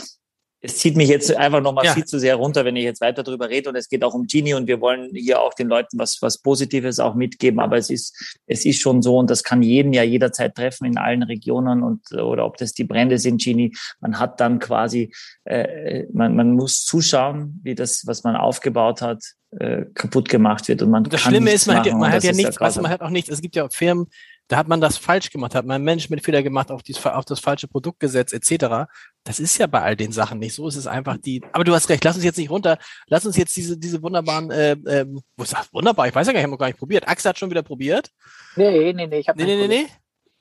es zieht mich jetzt einfach nochmal ja. viel zu sehr runter, wenn ich jetzt weiter darüber rede. Und es geht auch um Genie und wir wollen hier auch den Leuten was, was Positives auch mitgeben. Aber es ist, es ist schon so und das kann jeden ja jederzeit treffen in allen Regionen und, oder ob das die Brände sind, Genie. Man hat dann quasi, äh, man, man muss zuschauen, wie das, was man aufgebaut hat, äh, kaputt gemacht wird. Und man das Schlimme ist, man hat ja, man hat ja nichts, also man hat auch nichts. Es gibt ja Firmen, da hat man das falsch gemacht, hat man ein Management-Fehler gemacht, auf, dies, auf das falsche Produkt gesetzt, etc. Das ist ja bei all den Sachen nicht so. Es ist einfach die. Aber du hast recht, lass uns jetzt nicht runter. Lass uns jetzt diese, diese wunderbaren, äh, äh, wo ist das? Wunderbar, ich weiß ja gar nicht, ich habe gar nicht probiert. Axel hat schon wieder probiert. Nee, nee, nee, ich habe nee, nee, nee, nee.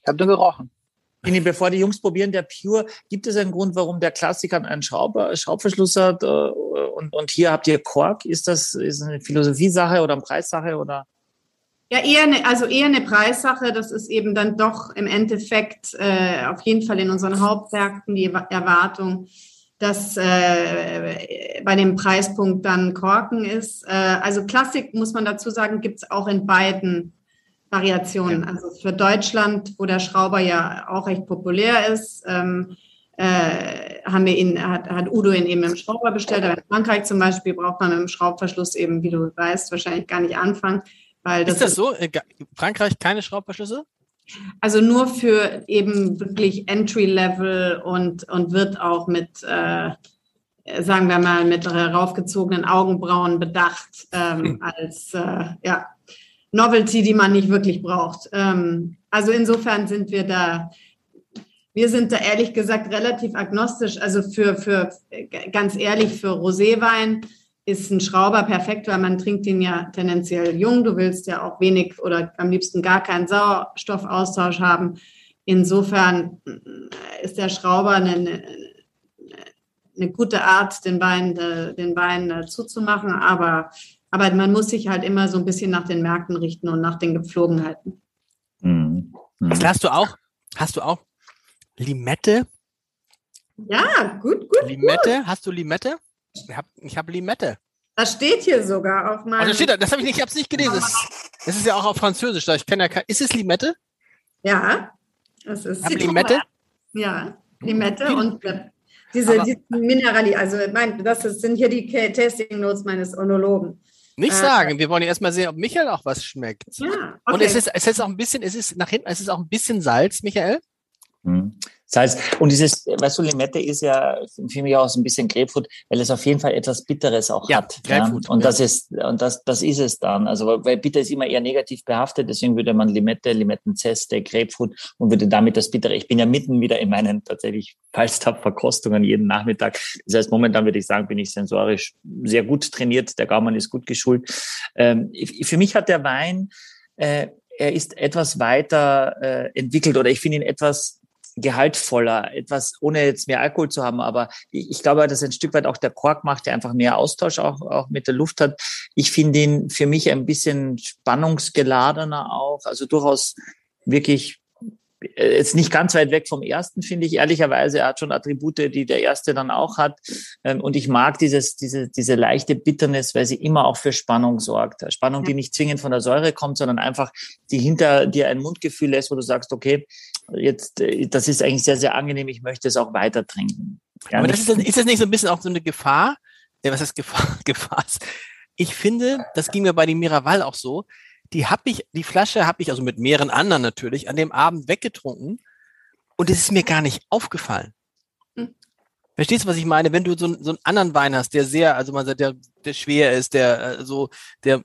Ich habe nur gerochen. Bevor die Jungs probieren, der Pure, gibt es einen Grund, warum der Klassiker einen Schraub, Schraubverschluss hat äh, und, und hier habt ihr Kork? Ist das ist eine Philosophiesache oder eine Preissache oder? Ja, eher eine, also eher eine Preissache. Das ist eben dann doch im Endeffekt äh, auf jeden Fall in unseren Hauptmärkten die Erwartung, dass äh, bei dem Preispunkt dann Korken ist. Äh, also Klassik, muss man dazu sagen, gibt es auch in beiden Variationen. Ja. Also für Deutschland, wo der Schrauber ja auch recht populär ist, ähm, äh, haben wir ihn, hat, hat Udo ihn eben im Schrauber bestellt. Aber in Frankreich zum Beispiel braucht man mit dem Schraubverschluss eben, wie du weißt, wahrscheinlich gar nicht anfangen. Weil das ist das so? Äh, Frankreich keine Schraubverschlüsse? Also nur für eben wirklich Entry-Level und, und wird auch mit, äh, sagen wir mal, mit raufgezogenen Augenbrauen bedacht ähm, hm. als äh, ja, Novelty, die man nicht wirklich braucht. Ähm, also insofern sind wir da, wir sind da ehrlich gesagt relativ agnostisch. Also für, für ganz ehrlich, für Roséwein ist ein Schrauber perfekt, weil man trinkt ihn ja tendenziell jung. Du willst ja auch wenig oder am liebsten gar keinen Sauerstoffaustausch haben. Insofern äh, ist der Schrauber eine, eine gute Art, den Wein, äh, den Wein äh, zuzumachen. Aber, aber man muss sich halt immer so ein bisschen nach den Märkten richten und nach den Gepflogenheiten. Mhm. Mhm. Hast du auch, hast du auch Limette? Ja, gut, gut. Limette? Gut. Hast du Limette? Ich habe ich hab Limette. Das steht hier sogar auf meinem. Also steht da, das habe ich nicht, ich habe es nicht gelesen. Es ist ja auch auf Französisch. Da ich kenne ja kein, Ist es Limette? Ja, es ist. Hab Limette? Ja, Limette und diese, diese Minerali. Also mein, das sind hier die Tasting Notes meines Onologen. Nicht äh, sagen, wir wollen ja erstmal sehen, ob Michael auch was schmeckt. Ja, okay. Und es ist, es ist auch ein bisschen, es ist nach hinten, es ist auch ein bisschen Salz, Michael. Hm. Salz. Und dieses, weißt du, Limette ist ja für mich auch so ein bisschen Grapefruit, weil es auf jeden Fall etwas Bitteres auch ja, hat. Grapefruit, ja? Und ja. das ist, und das, das ist es dann. Also, weil Bitter ist immer eher negativ behaftet, deswegen würde man Limette, Limettenzeste, Grapefruit und würde damit das Bittere. Ich bin ja mitten wieder in meinen tatsächlich Falstaff-Verkostungen jeden Nachmittag. Das heißt, momentan würde ich sagen, bin ich sensorisch sehr gut trainiert. Der Gaumann ist gut geschult. Ähm, für mich hat der Wein, äh, er ist etwas weiter äh, entwickelt oder ich finde ihn etwas gehaltvoller, etwas, ohne jetzt mehr Alkohol zu haben. Aber ich, glaube, dass ein Stück weit auch der Kork macht, der einfach mehr Austausch auch, auch mit der Luft hat. Ich finde ihn für mich ein bisschen spannungsgeladener auch, also durchaus wirklich äh, jetzt nicht ganz weit weg vom ersten, finde ich ehrlicherweise. Er hat schon Attribute, die der erste dann auch hat. Ähm, und ich mag dieses, diese, diese leichte Bitternis, weil sie immer auch für Spannung sorgt. Spannung, die nicht zwingend von der Säure kommt, sondern einfach die hinter dir ein Mundgefühl lässt, wo du sagst, okay, jetzt, äh, das ist eigentlich sehr, sehr angenehm. Ich möchte es auch weiter trinken. Ja, Aber das ist, ist das nicht so ein bisschen auch so eine Gefahr? Ja, was heißt Gefahr? *laughs* Gefahr? Ich finde, das ging mir bei dem Miraval auch so die habe ich, die Flasche habe ich also mit mehreren anderen natürlich an dem Abend weggetrunken und es ist mir gar nicht aufgefallen. Hm. Verstehst du, was ich meine? Wenn du so, so einen anderen Wein hast, der sehr, also man sagt, der, der schwer ist, der äh, so, der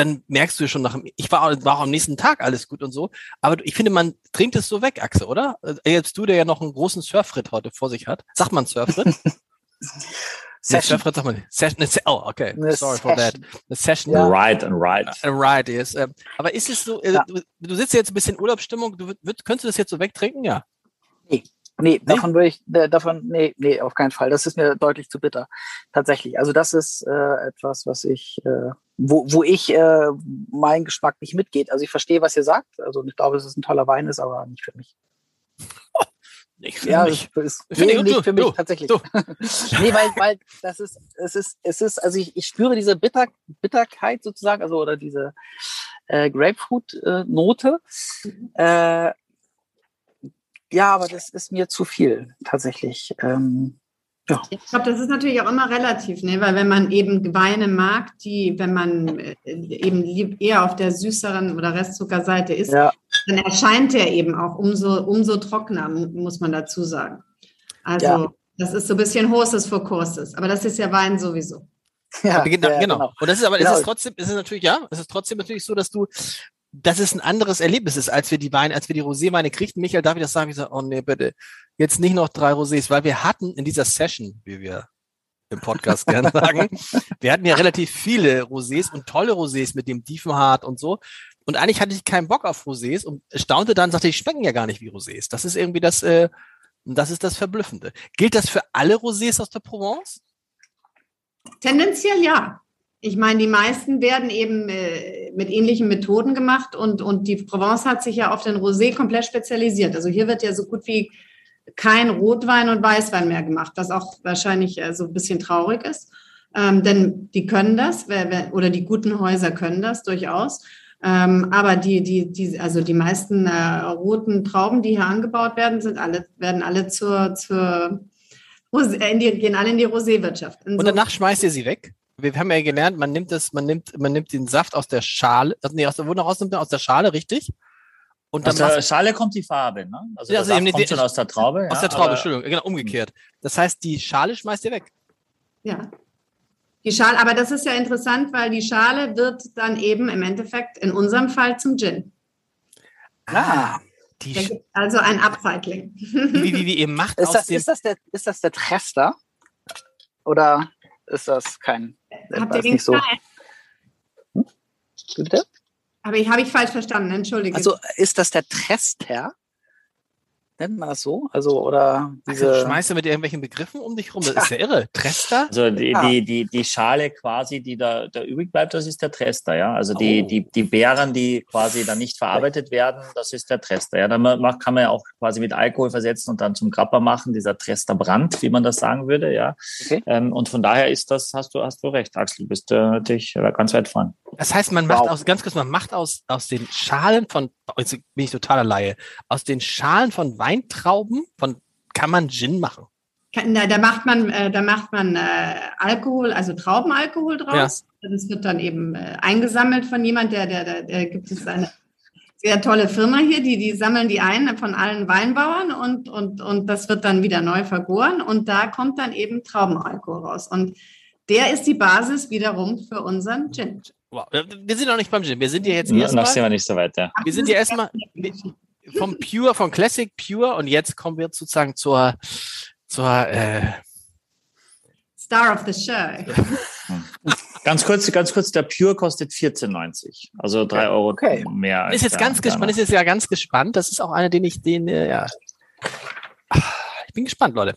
dann merkst du schon nach, ich war, war auch am nächsten Tag alles gut und so, aber ich finde, man trinkt es so weg, Axel, oder? Äh, jetzt du, der ja noch einen großen Surfritt heute vor sich hat. Sagt man Surfritt? *laughs* Session. Surfritt sagt man Session. Oh, okay. Eine Sorry Session. for that. Eine Session. Ja. Right and right. Uh, right, yes. Uh, aber ist es so, äh, ja. du, du, sitzt jetzt ein bisschen Urlaubsstimmung, du, würd, könntest du das jetzt so wegtrinken? Ja. Nee. Nee, nee, davon würde ich, äh, davon, nee, nee, auf keinen Fall. Das ist mir deutlich zu bitter. Tatsächlich. Also das ist äh, etwas, was ich, äh, wo, wo ich äh, mein Geschmack nicht mitgeht. Also ich verstehe, was ihr sagt. Also ich glaube, dass es ein toller Wein ist, aber nicht für mich. *laughs* Nicht für ja, mich. Ist, ist nee, nicht du, für mich du, tatsächlich. Du. *laughs* nee, weil, weil das ist, es ist, es ist, also ich, ich spüre diese Bitter, Bitterkeit sozusagen, also oder diese äh, Grapefruit-Note. Äh, ja, aber das ist mir zu viel tatsächlich. Ähm, ja. Ich glaube, das ist natürlich auch immer relativ, ne? weil wenn man eben Weine mag, die, wenn man äh, eben eher auf der süßeren oder Restzuckerseite ist, ja. dann erscheint der eben auch umso, umso trockener, muss man dazu sagen. Also ja. das ist so ein bisschen Horses for Courses, aber das ist ja Wein sowieso. Ja, genau, ja, genau. Und das ist aber, genau. ist es trotzdem, ist es natürlich, ja, es ist trotzdem natürlich so, dass du dass es ein anderes Erlebnis ist, als wir die Weine, als wir die Roséweine kriegten. Michael, darf ich das sagen? Ich sage, oh nee, bitte, jetzt nicht noch drei Rosés, weil wir hatten in dieser Session, wie wir im Podcast gerne *laughs* sagen, wir hatten ja relativ viele Rosés und tolle Rosés mit dem Diefenhardt und so. Und eigentlich hatte ich keinen Bock auf Rosés und staunte dann, sagte, die schmecken ja gar nicht wie Rosés. Das ist irgendwie das, äh, das ist das Verblüffende. Gilt das für alle Rosés aus der Provence? Tendenziell ja. Ich meine, die meisten werden eben äh, mit ähnlichen Methoden gemacht und, und die Provence hat sich ja auf den Rosé komplett spezialisiert. Also hier wird ja so gut wie kein Rotwein und Weißwein mehr gemacht, was auch wahrscheinlich äh, so ein bisschen traurig ist. Ähm, denn die können das, oder die guten Häuser können das durchaus. Ähm, aber die, die, die, also die meisten äh, roten Trauben, die hier angebaut werden, sind alle, werden alle zur, zur Rosé, die, gehen alle in die Roséwirtschaft. Und danach schmeißt ihr sie weg? Wir haben ja gelernt, man nimmt das, man nimmt, man nimmt den Saft aus der Schale, also nee, aus der, wo noch rausnimmt Aus der Schale, richtig? Und aus der Schale kommt die Farbe, ne? Also, ja, also kommt schon aus der Traube. Aus ja, der Traube, Entschuldigung, genau, umgekehrt. Das heißt, die Schale schmeißt ihr weg. Ja. Die Schale, aber das ist ja interessant, weil die Schale wird dann eben im Endeffekt in unserem Fall zum Gin. Ah. Die also ein Upcycling. Wie, wie, wie ihr macht ist das, ist das der, ist das der Trester? Oder ist das kein. Habt ihr den nicht so. Hm? Bitte? Aber ich habe ich falsch verstanden, entschuldige. Also ist das der Trester? Nennt man das so? Also, oder diese. Also, schmeißt du mit irgendwelchen Begriffen um dich rum? Das ist ja irre. *laughs* Trester? Also, die, ja. die, die, die Schale quasi, die da, da übrig bleibt, das ist der Trester, ja. Also, die, oh. die, die Beeren, die quasi dann nicht verarbeitet werden, das ist der Trester. Ja, dann kann man ja auch quasi mit Alkohol versetzen und dann zum Grappa machen, dieser Tresterbrand, wie man das sagen würde, ja. Okay. Ähm, und von daher ist das, hast du, hast du recht, Axel, du bist äh, natürlich ganz weit vorn. Das heißt, man macht wow. aus, ganz kurz, man macht aus, aus den Schalen von, jetzt bin ich totaler Laie, aus den Schalen von Weintrauben, von, kann man Gin machen? Da, da macht man, äh, da macht man äh, Alkohol, also Traubenalkohol draus. Ja. Das wird dann eben äh, eingesammelt von jemand, der, der, der, der gibt es eine sehr tolle Firma hier, die, die sammeln die ein von allen Weinbauern und, und, und das wird dann wieder neu vergoren und da kommt dann eben Traubenalkohol raus. Und der ist die Basis wiederum für unseren Gin. Wow. Wir sind noch nicht beim Gin. Wir sind ja jetzt erstmal. Noch sind wir nicht so weit, ja. Wir sind ja erstmal vom Pure, vom Classic Pure und jetzt kommen wir sozusagen zur, zur äh, Star of the Show. *laughs* ganz kurz, ganz kurz, der Pure kostet 14,90. Also drei Euro okay. mehr. Man ist jetzt ganz gespannt, ist jetzt ja ganz gespannt. Das ist auch einer, den ich, den, äh, ja. Ich bin gespannt, Leute.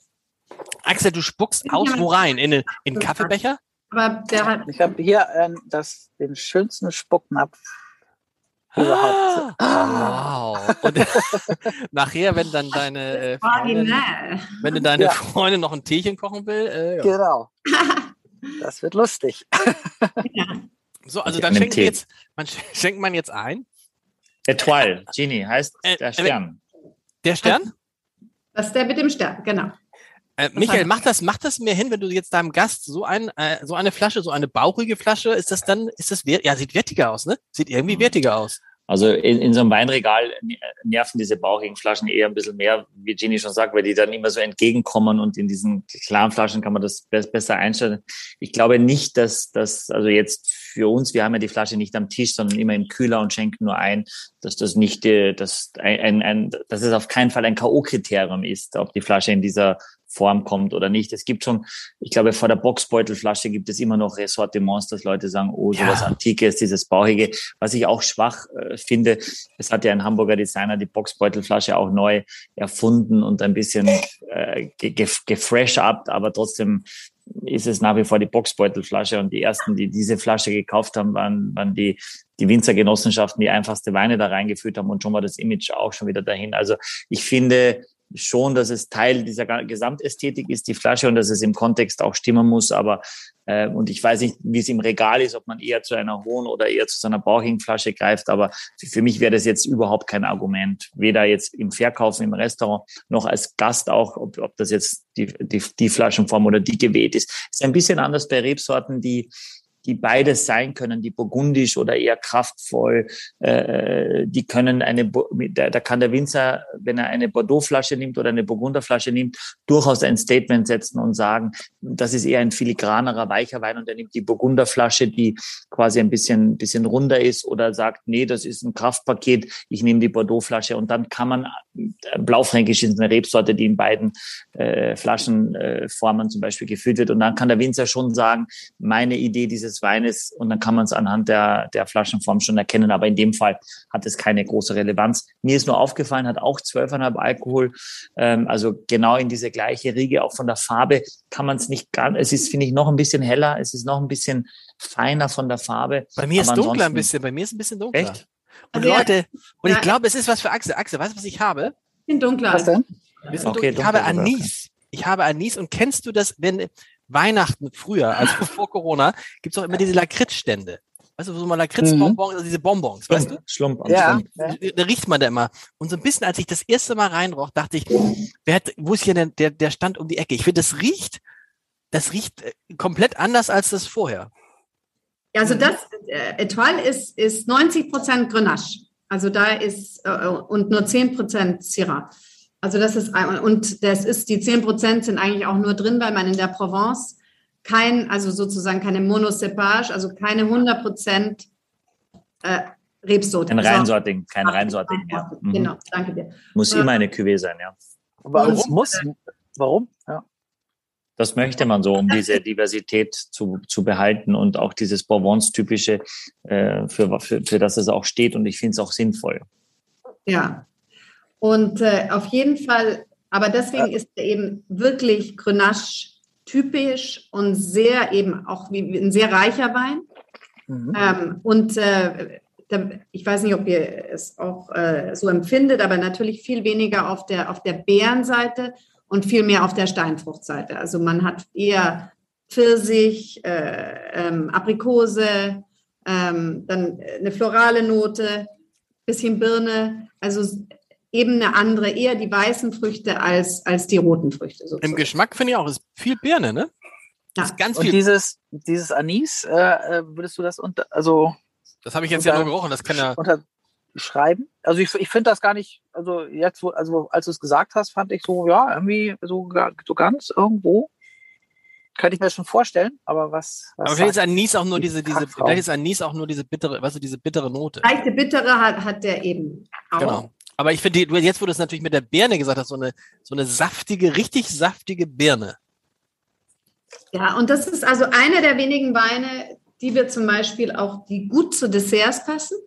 Axel, du spuckst aus wo rein? In in Kaffeebecher? Aber der hat. Ich habe hier äh, das, den schönsten Spucknapf überhaupt. Ah, wow. Und *laughs* nachher, wenn dann deine äh, Freundin, wenn du deine ja. Freundin noch ein Teechen kochen will. Äh, ja. Genau. *laughs* Das wird lustig. Ja. So, also dann schenkt, jetzt, man, *laughs* schenkt man jetzt ein. Etoile, Genie, heißt äh, der Stern. Der Stern? Das ist der mit dem Stern, genau. Äh, Michael, mach das, mach das mir hin, wenn du jetzt deinem Gast so ein, äh, so eine Flasche, so eine bauchige Flasche, ist das dann, ist das, ja, sieht wertiger aus, ne? Sieht irgendwie mhm. wertiger aus. Also in, in so einem Weinregal nerven diese bauchigen Flaschen eher ein bisschen mehr, wie Jenny schon sagt, weil die dann immer so entgegenkommen und in diesen klaren Flaschen kann man das besser einstellen. Ich glaube nicht, dass das, also jetzt für uns, wir haben ja die Flasche nicht am Tisch, sondern immer im Kühler und schenken nur ein, dass das nicht, dass ein, ein, ein dass es auf keinen Fall ein K.O.-Kriterium ist, ob die Flasche in dieser Form kommt oder nicht. Es gibt schon, ich glaube, vor der Boxbeutelflasche gibt es immer noch Ressortiments, dass Leute sagen, oh, sowas ja. Antikes, dieses Bauchige, was ich auch schwach äh, finde. Es hat ja ein Hamburger Designer die Boxbeutelflasche auch neu erfunden und ein bisschen äh, gefresh up, aber trotzdem ist es nach wie vor die Boxbeutelflasche und die ersten, die diese Flasche gekauft haben, waren, waren die, die Winzergenossenschaften, die einfachste Weine da reingeführt haben und schon war das Image auch schon wieder dahin. Also ich finde, schon, dass es Teil dieser Gesamtästhetik ist, die Flasche, und dass es im Kontext auch stimmen muss. Aber äh, und ich weiß nicht, wie es im Regal ist, ob man eher zu einer hohen oder eher zu so einer bauchigen Flasche greift. Aber für, mich wäre das jetzt überhaupt kein Argument. Weder jetzt im Verkaufen im Restaurant noch als Gast auch, ob, ob das jetzt die, die, die Flaschenform oder die gewählt ist. Es ist ein bisschen anders bei Rebsorten, die die beides sein können, die burgundisch oder eher kraftvoll. Äh, die können eine, da, kann der Winzer, wenn er eine Bordeaux-Flasche nimmt oder eine Burgunderflasche nimmt, durchaus ein Statement setzen und sagen, das ist eher ein filigranerer, weicher Wein und er nimmt die Burgunderflasche, die quasi ein bisschen, bisschen runder ist oder sagt, nee, das ist ein Kraftpaket, ich nehme die Bordeaux-Flasche und dann kann man, äh, Blaufränkisch ist eine Rebsorte, die in beiden äh, Flaschenformen äh, zum Beispiel gefüllt wird und dann kann der Winzer schon sagen, meine Idee dieses des Weines und dann kann man es anhand der, der Flaschenform schon erkennen. Aber in dem Fall hat es keine große Relevanz. Mir ist nur aufgefallen, hat auch 12,5 Alkohol. Ähm, also genau in diese gleiche Riege, auch von der Farbe kann man es nicht ganz, es ist, finde ich, noch ein bisschen heller, es ist noch ein bisschen feiner von der Farbe. Bei mir ist dunkler ein bisschen, bei mir ist ein bisschen dunkler. Echt? Und also Leute, und ja, ich glaube, es ist was für Axel. Axel, weißt du, was ich habe? In dunkler. Was denn? Okay, ich habe Anis. Ich habe Anis und kennst du das, wenn Weihnachten früher, also *laughs* vor Corona, gibt's auch immer diese Lakritzstände. Weißt du, so mal Lakritzbonbons, mhm. also diese Bonbons, weißt du? Schlump, ja, ja. Da riecht man da immer. Und so ein bisschen, als ich das erste Mal reinroch, dachte ich, wer hat, wo ist hier denn der, der Stand um die Ecke? Ich finde, das riecht, das riecht äh, komplett anders als das vorher. Also das, äh, Etoile ist, ist 90 Prozent Grenache. Also da ist, äh, und nur 10 Prozent Syrah. Also das ist, und das ist, die 10 Prozent sind eigentlich auch nur drin, weil man in der Provence kein, also sozusagen keine Monocepage, also keine 100 Prozent äh, Rebsorte. Kein Reinsorting, kein Reinsorting, ja. Mhm. Genau, danke dir. Muss immer eine Cuvée sein, ja. Warum? Muss, warum? Ja. Das möchte man so, um diese Diversität zu, zu behalten und auch dieses Provence-typische, äh, für, für, für das es auch steht. Und ich finde es auch sinnvoll. Ja, und äh, auf jeden Fall, aber deswegen ist er eben wirklich Grenache typisch und sehr eben auch wie, ein sehr reicher Wein. Mhm. Ähm, und äh, ich weiß nicht, ob ihr es auch äh, so empfindet, aber natürlich viel weniger auf der, auf der Beerenseite und viel mehr auf der Steinfruchtseite. Also man hat eher Pfirsich, äh, ähm, Aprikose, ähm, dann eine florale Note, bisschen Birne. Also eben eine andere, eher die weißen Früchte als, als die roten Früchte. Sozusagen. Im Geschmack finde ich auch, ist viel Birne, ne? Ja. Ist ganz viel. Und dieses, dieses Anis, äh, äh, würdest du das unter, also. Das habe ich jetzt unter, ja nur gerochen, das kann ja. Unterschreiben. Also ich, ich finde das gar nicht, also jetzt, wo, also als du es gesagt hast, fand ich so, ja, irgendwie so, so ganz irgendwo. Könnte ich mir schon vorstellen, aber was. was aber vielleicht ist Anis auch nur diese, diese, vielleicht ist Anis auch nur diese bittere, weißt du, diese bittere Note. Leichte bittere hat, hat der eben auch. Genau. Aber ich finde, jetzt, du es natürlich mit der Birne gesagt hast, so eine, so eine saftige, richtig saftige Birne. Ja, und das ist also einer der wenigen Weine, die wir zum Beispiel auch, die gut zu Desserts passen.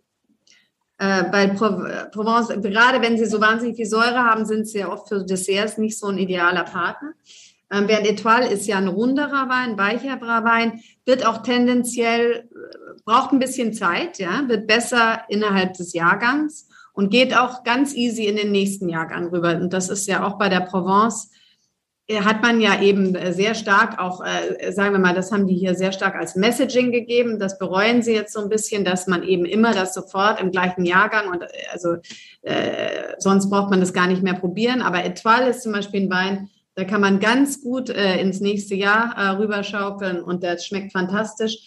Äh, bei Provence, gerade wenn sie so wahnsinnig viel Säure haben, sind sie ja oft für Desserts nicht so ein idealer Partner. Ähm, während Etoile ist ja ein runderer Wein, weicherer Wein, wird auch tendenziell, äh, braucht ein bisschen Zeit, ja, wird besser innerhalb des Jahrgangs und geht auch ganz easy in den nächsten Jahrgang rüber. Und das ist ja auch bei der Provence, äh, hat man ja eben äh, sehr stark auch, äh, sagen wir mal, das haben die hier sehr stark als Messaging gegeben. Das bereuen sie jetzt so ein bisschen, dass man eben immer das sofort im gleichen Jahrgang und also äh, sonst braucht man das gar nicht mehr probieren. Aber Etoile ist zum Beispiel ein Wein, Da kann man ganz gut äh, ins nächste Jahr äh, rüberschaukeln und das schmeckt fantastisch.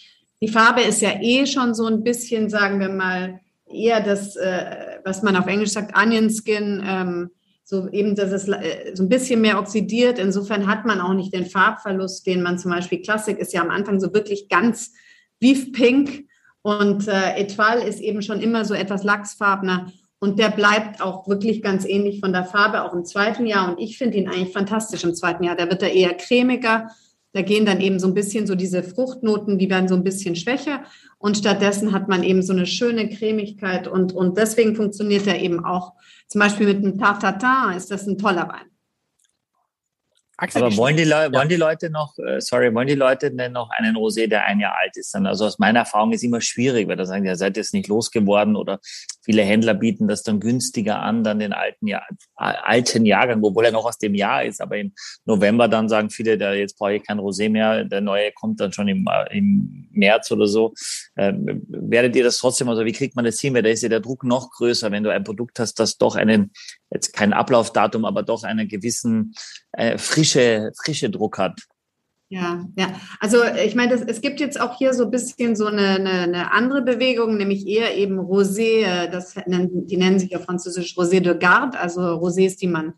Die Farbe ist ja eh schon so ein bisschen, sagen wir mal, eher das, äh, was man auf Englisch sagt, Onion Skin. Ähm, so eben, dass es äh, so ein bisschen mehr oxidiert. Insofern hat man auch nicht den Farbverlust, den man zum Beispiel Klassik ist ja am Anfang so wirklich ganz Beef Pink und äh, Etoile ist eben schon immer so etwas lachsfarbener und der bleibt auch wirklich ganz ähnlich von der Farbe auch im zweiten Jahr und ich finde ihn eigentlich fantastisch im zweiten Jahr. Da wird er eher cremiger, da gehen dann eben so ein bisschen so diese Fruchtnoten, die werden so ein bisschen schwächer und stattdessen hat man eben so eine schöne Cremigkeit und, und deswegen funktioniert er eben auch zum Beispiel mit einem Tartatin ist das ein toller Wein. Axel, Aber wollen die, Le wollen die Leute noch, äh, sorry, wollen die Leute denn noch einen Rosé, der ein Jahr alt ist? Dann, also aus meiner Erfahrung ist immer schwierig, weil da sagen, ja, seid ihr jetzt nicht losgeworden oder viele Händler bieten das dann günstiger an, dann den alten, Jahr, alten Jahrgang, obwohl er noch aus dem Jahr ist. Aber im November dann sagen viele, da jetzt brauche ich kein Rosé mehr, der neue kommt dann schon im, im März oder so. Ähm, werdet ihr das trotzdem, also wie kriegt man das hin? Weil da ist ja der Druck noch größer, wenn du ein Produkt hast, das doch einen, jetzt kein Ablaufdatum, aber doch einen gewissen äh, frische, frische Druck hat. Ja, ja. Also ich meine, es gibt jetzt auch hier so ein bisschen so eine, eine, eine andere Bewegung, nämlich eher eben Rosé, äh, das die nennen sich ja französisch Rosé de Garde, also Rosés, die man,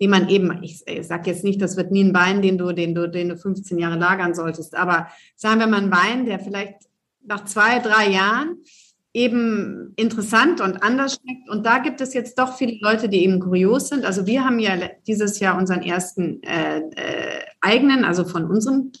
die man eben, ich, ich sage jetzt nicht, das wird nie ein Wein, den du, den du, den du 15 Jahre lagern solltest, aber sagen wir mal einen Wein, der vielleicht nach zwei, drei Jahren eben interessant und anders schmeckt. Und da gibt es jetzt doch viele Leute, die eben kurios sind. Also wir haben ja dieses Jahr unseren ersten äh, äh, eigenen, also von unserem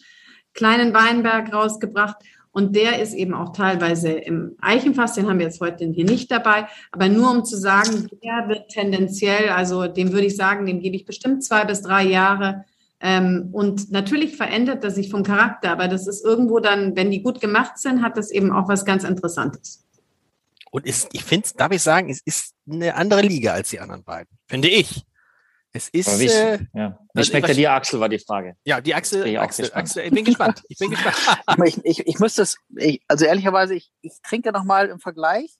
kleinen Weinberg rausgebracht. Und der ist eben auch teilweise im Eichenfass, den haben wir jetzt heute hier nicht dabei. Aber nur um zu sagen, der wird tendenziell, also dem würde ich sagen, dem gebe ich bestimmt zwei bis drei Jahre. Ähm, und natürlich verändert das sich vom Charakter, aber das ist irgendwo dann, wenn die gut gemacht sind, hat das eben auch was ganz Interessantes. Und ist, ich finde, darf ich sagen, es ist eine andere Liga als die anderen beiden. Finde ich. Es ist. Wie, äh, ja. wie also schmeckt er dir, Axel, war die Frage. Ja, die Axel. Ich, Axel, Axel, ich bin gespannt. Ich bin gespannt. *laughs* ich, ich, ich müsste es, ich, also ehrlicherweise, ich, ich trinke nochmal im Vergleich.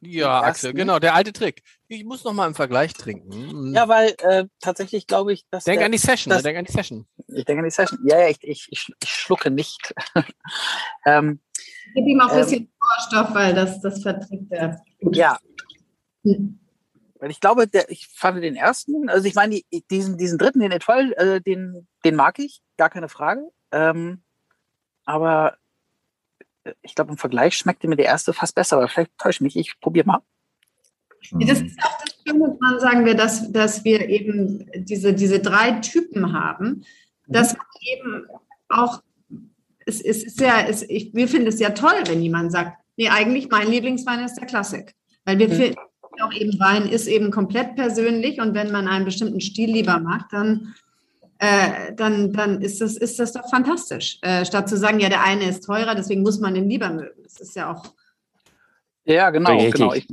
Ja, Axel, genau, der alte Trick. Ich muss nochmal im Vergleich trinken. Ja, weil äh, tatsächlich glaube ich, dass. Denk der, an die Session, das, denk an die Session. Ich denke an die Session. Ja, ja, ich, ich, ich, ich schlucke nicht. *laughs* ähm, Gib ihm auch ein bisschen ähm, Sauerstoff, weil das, das verträgt er. Ja. Hm. Weil ich glaube, der, ich fand den ersten, also ich meine, diesen, diesen dritten, den Etoile, äh, den, den mag ich, gar keine Frage. Ähm, aber äh, ich glaube, im Vergleich schmeckte mir der erste fast besser, aber vielleicht täusche mich, ich probiere mal. Das ist auch das Schöne dran, sagen wir, dass, dass wir eben diese, diese drei Typen haben, dass man eben auch es, es ist ja, es, ich, wir finden es ja toll, wenn jemand sagt, nee, eigentlich mein Lieblingswein ist der Klassik. Weil wir mhm. Auch eben, Wein ist eben komplett persönlich und wenn man einen bestimmten Stil lieber mag, dann, äh, dann, dann ist, das, ist das doch fantastisch. Äh, statt zu sagen, ja, der eine ist teurer, deswegen muss man den lieber mögen. Das ist ja auch. Ja, genau, genau. Ich,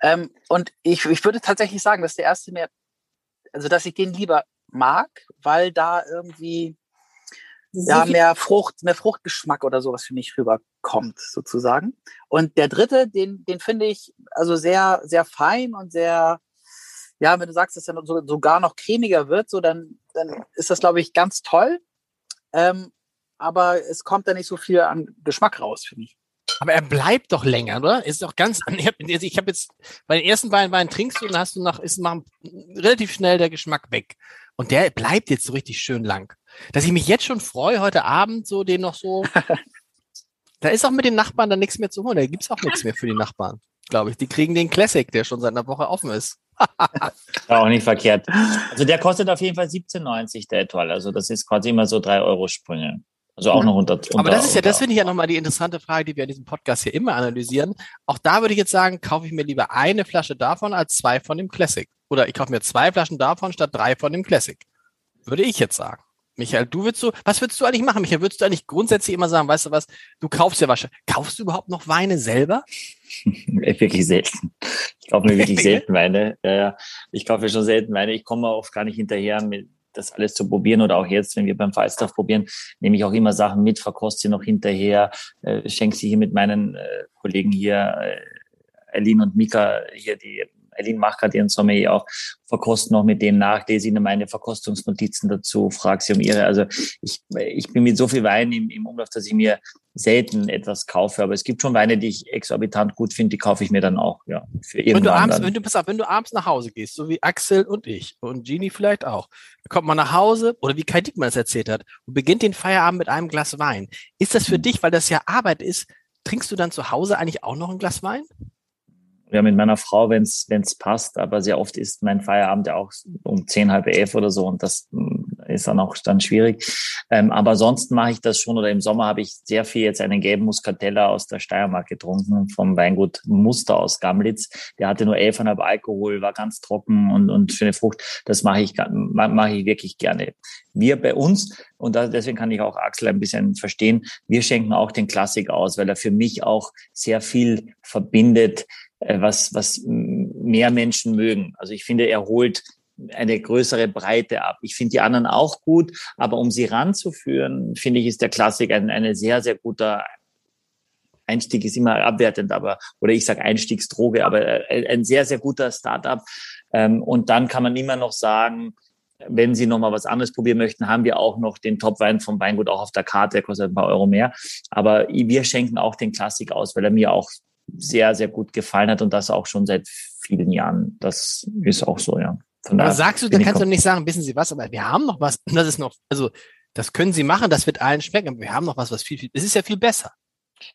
ähm, und ich, ich würde tatsächlich sagen, dass der erste mehr, also dass ich den lieber mag, weil da irgendwie ja, mehr Frucht, mehr Fruchtgeschmack oder sowas für mich rüberkommt, sozusagen. Und der dritte, den, den finde ich also sehr, sehr fein und sehr, ja, wenn du sagst, dass er so, sogar noch cremiger wird, so dann, dann ist das, glaube ich, ganz toll. Ähm, aber es kommt da nicht so viel an Geschmack raus, finde ich. Aber er bleibt doch länger, oder? Ist doch ganz. *laughs* Ich habe hab jetzt bei den ersten beiden Weinen trinkst du und hast du nach ist nach relativ schnell der Geschmack weg. Und der bleibt jetzt so richtig schön lang. Dass ich mich jetzt schon freue, heute Abend so den noch so. *laughs* da ist auch mit den Nachbarn dann nichts mehr zu holen. Da gibt's auch nichts mehr für die Nachbarn, glaube ich. Die kriegen den Classic, der schon seit einer Woche offen ist. *laughs* auch nicht verkehrt. Also der kostet auf jeden Fall 17,90 der Etoile. Also das ist quasi immer so drei Euro Sprünge. Also auch noch unter. unter Aber das ist ja, das finde ich ja nochmal die interessante Frage, die wir in diesem Podcast hier immer analysieren. Auch da würde ich jetzt sagen, kaufe ich mir lieber eine Flasche davon als zwei von dem Classic. Oder ich kaufe mir zwei Flaschen davon statt drei von dem Classic. Würde ich jetzt sagen. Michael, du würdest so, was würdest du eigentlich machen? Michael, würdest du eigentlich grundsätzlich immer sagen, weißt du was, du kaufst ja wahrscheinlich, kaufst du überhaupt noch Weine selber? *laughs* wirklich selten. Ich kaufe mir wirklich *laughs* selten Weine. Ja, ich kaufe schon selten Weine. Ich komme oft gar nicht hinterher, mit das alles zu probieren oder auch jetzt, wenn wir beim Falstaff probieren, nehme ich auch immer Sachen mit, verkoste sie noch hinterher, äh, schenke sie hier mit meinen äh, Kollegen hier, äh, Aline und Mika hier, die Eileen macht gerade ihren Sommelier auch, verkoste noch mit dem nach, lese ihnen meine Verkostungsnotizen dazu, frage sie um ihre. Also ich, ich bin mit so viel Wein im, im Umlauf, dass ich mir selten etwas kaufe. Aber es gibt schon Weine, die ich exorbitant gut finde, die kaufe ich mir dann auch, ja. Für wenn du abends, dann. wenn du, pass auf, wenn du abends nach Hause gehst, so wie Axel und ich und Genie vielleicht auch, kommt man nach Hause oder wie Kai Dickmann es erzählt hat und beginnt den Feierabend mit einem Glas Wein. Ist das für mhm. dich, weil das ja Arbeit ist, trinkst du dann zu Hause eigentlich auch noch ein Glas Wein? Ja, mit meiner Frau, wenn es passt, aber sehr oft ist mein Feierabend ja auch um zehn, halb elf oder so und das ist dann auch dann schwierig. Ähm, aber sonst mache ich das schon oder im Sommer habe ich sehr viel jetzt einen gelben Muscatella aus der Steiermark getrunken vom Weingut Muster aus Gamlitz. Der hatte nur 11,5 Alkohol, war ganz trocken und, und für eine Frucht. Das mache ich, mache ich wirklich gerne. Wir bei uns, und deswegen kann ich auch Axel ein bisschen verstehen, wir schenken auch den Klassik aus, weil er für mich auch sehr viel verbindet, was, was mehr Menschen mögen. Also ich finde, er holt eine größere Breite ab. Ich finde die anderen auch gut, aber um sie ranzuführen, finde ich, ist der Klassik ein, eine sehr, sehr guter Einstieg ist immer abwertend, aber oder ich sage Einstiegsdroge, aber äh, ein sehr, sehr guter Startup. Ähm, und dann kann man immer noch sagen, wenn Sie noch mal was anderes probieren möchten, haben wir auch noch den Topwein vom Weingut auch auf der Karte, der kostet ein paar Euro mehr. Aber wir schenken auch den Klassik aus, weil er mir auch sehr, sehr gut gefallen hat und das auch schon seit vielen Jahren. Das ist auch so, ja. Von aber sagst du, da kannst du nicht sagen, wissen Sie was, aber wir haben noch was, das ist noch, also das können Sie machen, das wird allen schmecken, aber wir haben noch was, was viel, viel, es ist ja viel besser.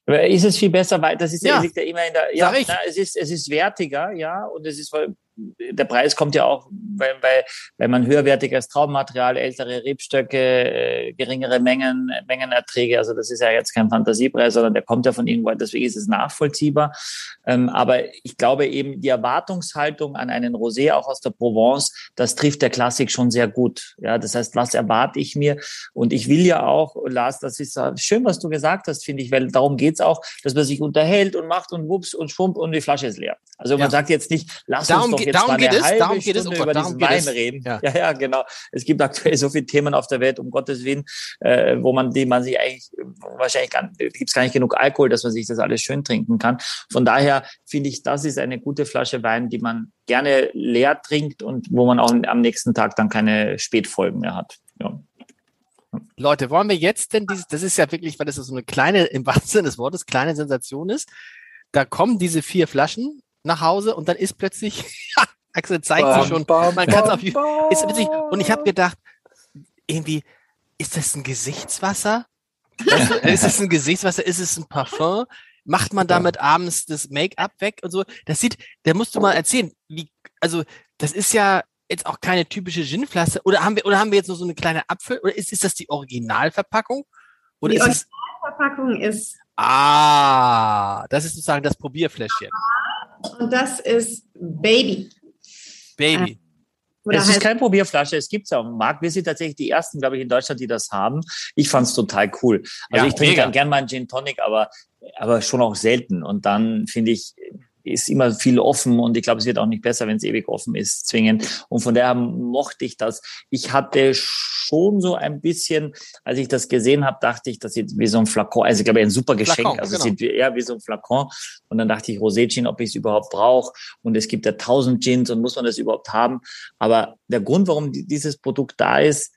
Ist es viel besser, weil das ist ja, liegt ja immer in der, ja, na, es ist, es ist wertiger, ja, und es ist, der Preis kommt ja auch, weil, weil, weil man höherwertiges Traubenmaterial, ältere Rebstöcke, äh, geringere Mengen, Mengenerträge, also das ist ja jetzt kein Fantasiepreis, sondern der kommt ja von irgendwo, deswegen ist es nachvollziehbar. Ähm, aber ich glaube eben, die Erwartungshaltung an einen Rosé, auch aus der Provence, das trifft der Klassik schon sehr gut. Ja, das heißt, was erwarte ich mir? Und ich will ja auch, Lars, das ist schön, was du gesagt hast, finde ich, weil darum geht's auch, dass man sich unterhält und macht und wups und schwump und die Flasche ist leer. Also man ja. sagt jetzt nicht, lass darum uns doch jetzt darum mal eine es, halbe darum Stunde es, über darum diesen Wein es. reden. Ja. ja. ja, genau. Es gibt aktuell so viele Themen auf der Welt, um Gottes Willen, äh, wo man, die man sich eigentlich wahrscheinlich gar, gibt es gar nicht genug Alkohol, dass man sich das alles schön trinken kann. Von daher finde ich, das ist eine gute Flasche Wein, die man gerne leer trinkt und wo man auch am nächsten Tag dann keine Spätfolgen mehr hat. Ja. Leute, wollen wir jetzt denn dieses, das ist ja wirklich, weil das so eine kleine, im wahrsten Sinne des Wortes, kleine Sensation ist. Da kommen diese vier Flaschen nach Hause und dann ist plötzlich, *laughs* Axel zeigt bam, sie schon, bam, man kann es auf ist witzig. Und ich habe gedacht, irgendwie, ist das ein Gesichtswasser? Weißt du, ist es ein Gesichtswasser? Ist es ein Parfum? Macht man damit abends das Make-up weg und so? Das sieht, da musst du mal erzählen, wie, also, das ist ja jetzt auch keine typische Ginflasche. Oder haben wir, oder haben wir jetzt nur so eine kleine Apfel? Oder ist, ist das die Originalverpackung? Oder die Originalverpackung ist. Ah, das ist sozusagen das Probierfläschchen. Und das ist Baby. Baby. Äh, es ist keine Probierflasche, es gibt es auf dem Markt. Wir sind tatsächlich die ersten, glaube ich, in Deutschland, die das haben. Ich fand es total cool. Also ja, ich trinke gern mal einen Gin Tonic, aber, aber schon auch selten. Und dann finde ich, ist immer viel offen und ich glaube, es wird auch nicht besser, wenn es ewig offen ist, zwingend. Und von daher mochte ich das. Ich hatte schon so ein bisschen, als ich das gesehen habe, dachte ich, das sieht wie so ein Flakon, also ich glaube, ein super Geschenk, Flakon, also genau. es sieht eher wie so ein Flakon. Und dann dachte ich, Rosé-Gin, ob ich es überhaupt brauche. Und es gibt ja tausend Gins und muss man das überhaupt haben. Aber der Grund, warum dieses Produkt da ist,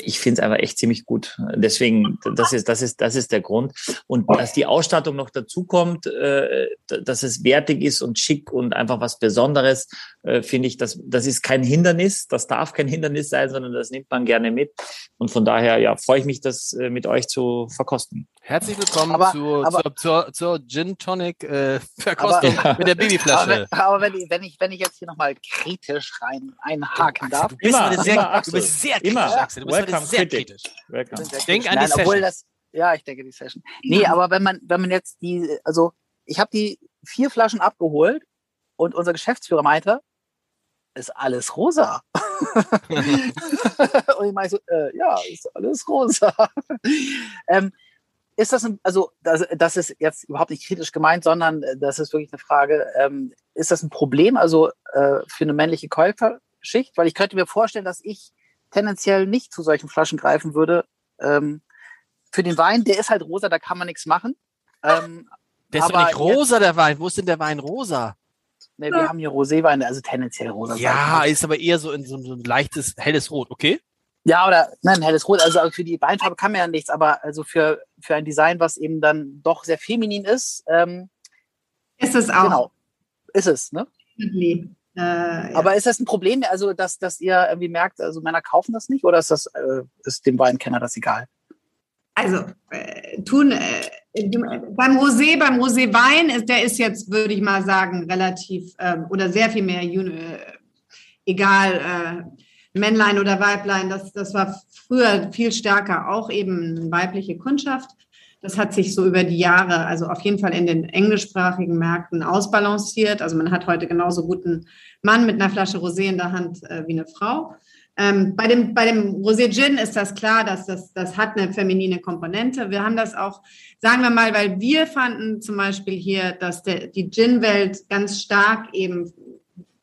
ich finde es einfach echt ziemlich gut. Deswegen, das ist, das ist, das ist der Grund. Und dass die Ausstattung noch dazu kommt, äh, dass es wertig ist und schick und einfach was Besonderes, äh, finde ich, das, das ist kein Hindernis. Das darf kein Hindernis sein, sondern das nimmt man gerne mit. Und von daher, ja, freue ich mich, das äh, mit euch zu verkosten. Herzlich willkommen aber, zu, aber, zur, zur, zur Gin Tonic äh, Verkostung aber, *laughs* mit der Babyflasche. Aber, aber, wenn, ich, wenn, ich, wenn ich jetzt hier nochmal kritisch rein einhaken darf. Du bist, immer, sehr, immer, du bist sehr kritisch, immer. Axel. Du bist Welcome, sehr kritisch. Welcome. Denk an die Session. Das, ja, ich denke die Session. Nee, aber wenn man, wenn man jetzt die, also ich habe die vier Flaschen abgeholt und unser Geschäftsführer meinte, ist alles rosa. *laughs* *laughs* und ich meine so, äh, ja, ist alles rosa. ähm, ist das, ein, also das, das ist jetzt überhaupt nicht kritisch gemeint, sondern äh, das ist wirklich eine Frage, ähm, ist das ein Problem, also äh, für eine männliche Käuferschicht? Weil ich könnte mir vorstellen, dass ich tendenziell nicht zu solchen Flaschen greifen würde. Ähm, für den Wein, der ist halt rosa, da kann man nichts machen. Ähm, der ist doch nicht rosa, der Wein. Wo ist denn der Wein rosa? Ne, wir haben hier Roséwein, also tendenziell rosa. Ja, ist aber eher so in so, so ein leichtes, helles Rot, okay? Ja, oder nein, helles Rot. Also für die Weinfarbe kann man ja nichts, aber also für, für ein Design, was eben dann doch sehr feminin ist. Ähm, ist es auch. Genau. Ist es, ne? Äh, ja. Aber ist das ein Problem, also dass, dass ihr irgendwie merkt, also Männer kaufen das nicht oder ist das äh, ist dem Weinkenner das egal? Also äh, tun äh, beim Rosé, beim Roséwein ist der ist jetzt, würde ich mal sagen, relativ äh, oder sehr viel mehr äh, egal äh, Männlein oder Weiblein. Das, das war früher viel stärker auch eben weibliche Kundschaft. Das hat sich so über die Jahre, also auf jeden Fall in den englischsprachigen Märkten ausbalanciert. Also man hat heute genauso guten Mann mit einer Flasche Rosé in der Hand äh, wie eine Frau. Ähm, bei dem, bei dem Rosé Gin ist das klar, dass das, das hat eine feminine Komponente. Wir haben das auch, sagen wir mal, weil wir fanden zum Beispiel hier, dass der, die Gin-Welt ganz stark eben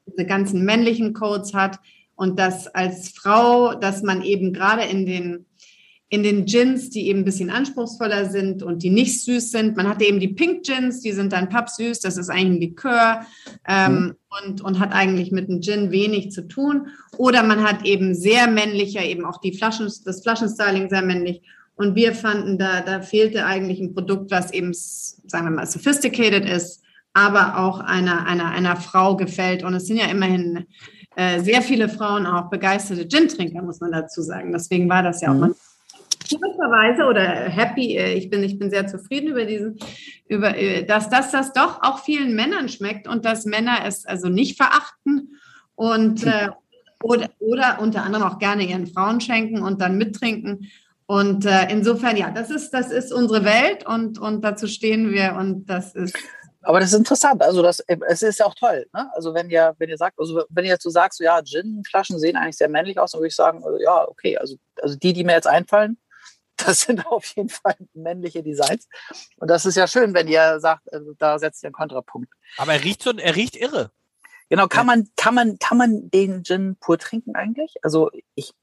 diese ganzen männlichen Codes hat und dass als Frau, dass man eben gerade in den in den Gins, die eben ein bisschen anspruchsvoller sind und die nicht süß sind. Man hatte eben die Pink Gins, die sind dann pappsüß, das ist eigentlich ein Likör ähm, mhm. und, und hat eigentlich mit dem Gin wenig zu tun. Oder man hat eben sehr männlicher, eben auch die Flaschen, das Flaschenstyling sehr männlich. Und wir fanden, da, da fehlte eigentlich ein Produkt, was eben, sagen wir mal, sophisticated ist, aber auch einer, einer, einer Frau gefällt. Und es sind ja immerhin äh, sehr viele Frauen auch begeisterte Gin-Trinker, muss man dazu sagen. Deswegen war das ja auch mhm gewisserweise oder happy, äh, ich bin, ich bin sehr zufrieden über diesen, über, äh, dass, dass das doch auch vielen Männern schmeckt und dass Männer es also nicht verachten und äh, oder, oder unter anderem auch gerne ihren Frauen schenken und dann mittrinken. Und äh, insofern, ja, das ist, das ist unsere Welt und, und dazu stehen wir und das ist. Aber das ist interessant. Also das, es ist ja auch toll. Ne? Also wenn ihr, wenn ihr sagt, also wenn ihr jetzt so sagst, so, ja, Gin-Flaschen sehen eigentlich sehr männlich aus, dann würde ich sagen, also, ja, okay. Also, also die, die mir jetzt einfallen, *laughs* das sind auf jeden Fall männliche Designs. Und das ist ja schön, wenn ihr sagt, also da setzt ihr einen Kontrapunkt. Aber er riecht so, er riecht irre. Genau, kann man, kann man, kann man den Gin pur trinken eigentlich? Also ich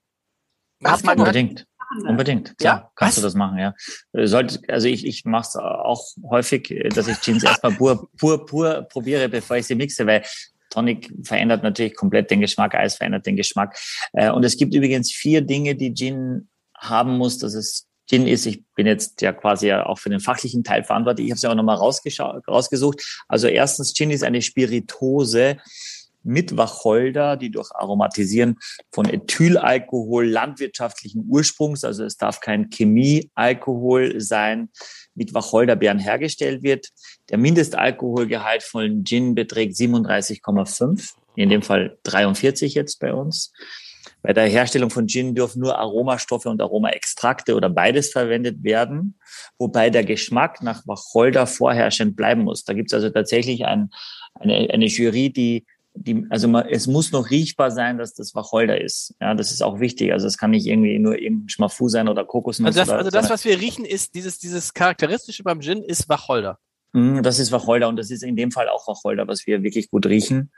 habe mal unbedingt. Unbedingt, klar, ja? kannst Was? du das machen, ja. Äh, sollte, also ich, ich mache es auch häufig, äh, dass ich Gins erstmal pur, pur, pur probiere, bevor ich sie mixe, weil Tonic verändert natürlich komplett den Geschmack, Eis verändert den Geschmack. Äh, und es gibt übrigens vier Dinge, die Gin haben muss, dass es Gin ist. Ich bin jetzt ja quasi auch für den fachlichen Teil verantwortlich. Ich habe es ja auch nochmal rausgesucht. Also erstens, Gin ist eine Spiritose mit Wacholder, die durch Aromatisieren von Ethylalkohol landwirtschaftlichen Ursprungs, also es darf kein Chemiealkohol sein, mit Wacholderbeeren hergestellt wird. Der Mindestalkoholgehalt von Gin beträgt 37,5, in dem Fall 43 jetzt bei uns. Bei der Herstellung von Gin dürfen nur Aromastoffe und Aromaextrakte oder beides verwendet werden, wobei der Geschmack nach Wacholder vorherrschend bleiben muss. Da gibt es also tatsächlich ein, eine, eine Jury, die die, also man, es muss noch riechbar sein, dass das Wacholder ist. Ja, das ist auch wichtig. Also es kann nicht irgendwie nur irgendein Schmafu sein oder Kokosnuss. Also das, oder, also das was wir riechen, ist dieses, dieses charakteristische beim Gin ist Wacholder. Mhm, das ist Wacholder und das ist in dem Fall auch Wacholder, was wir wirklich gut riechen.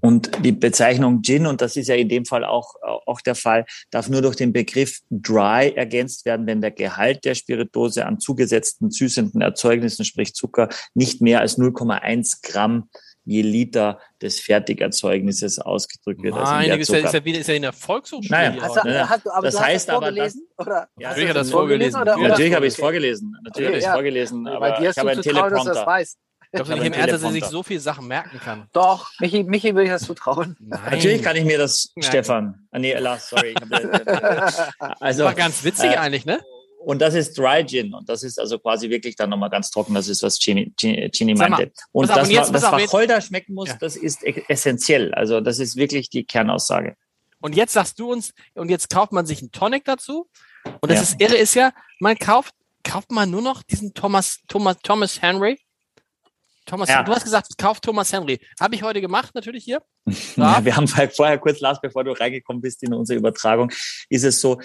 Und die Bezeichnung Gin, und das ist ja in dem Fall auch, auch der Fall, darf nur durch den Begriff dry ergänzt werden, wenn der Gehalt der Spiritose an zugesetzten süßenden Erzeugnissen, sprich Zucker, nicht mehr als 0,1 Gramm je Liter des Fertigerzeugnisses ausgedrückt wird. Also Meine also ist, ja, ist, ja wieder, ist ja in der Volkshochschule. Naja, hast du, ne? hast, aber das heißt das aber, dass, oder? Ja, natürlich hat das vorgelesen. Oder, oder? Natürlich habe ich es vorgelesen. Natürlich okay, habe ich es vorgelesen. Aber ich habe einen Teleprompter. Ich glaube nicht im Ernst, dass er sich so viele Sachen merken kann. Doch, Michi, Michi würde ich das zutrauen. *laughs* Nein. Natürlich kann ich mir das, Nein. Stefan. Ah, nee, Lars, sorry. *laughs* also, war ganz witzig äh, eigentlich, ne? Und das ist Dry Gin. Und das ist also quasi wirklich dann nochmal ganz trocken. Das ist, was Chini, Chini meinte. Und das, jetzt, das Wacholder schmecken muss, ja. das ist e-, essentiell. Also das ist wirklich die Kernaussage. Und jetzt sagst du uns, und jetzt kauft man sich einen Tonic dazu. Und das ja. ist irre ist ja, man kauft, kauft man nur noch diesen Thomas, Thomas, Thomas Henry Thomas, ja. du hast gesagt, kauf Thomas Henry. Habe ich heute gemacht, natürlich hier. *laughs* Ja, wir haben vorher kurz, Lars, bevor du reingekommen bist in unsere Übertragung, ist es so,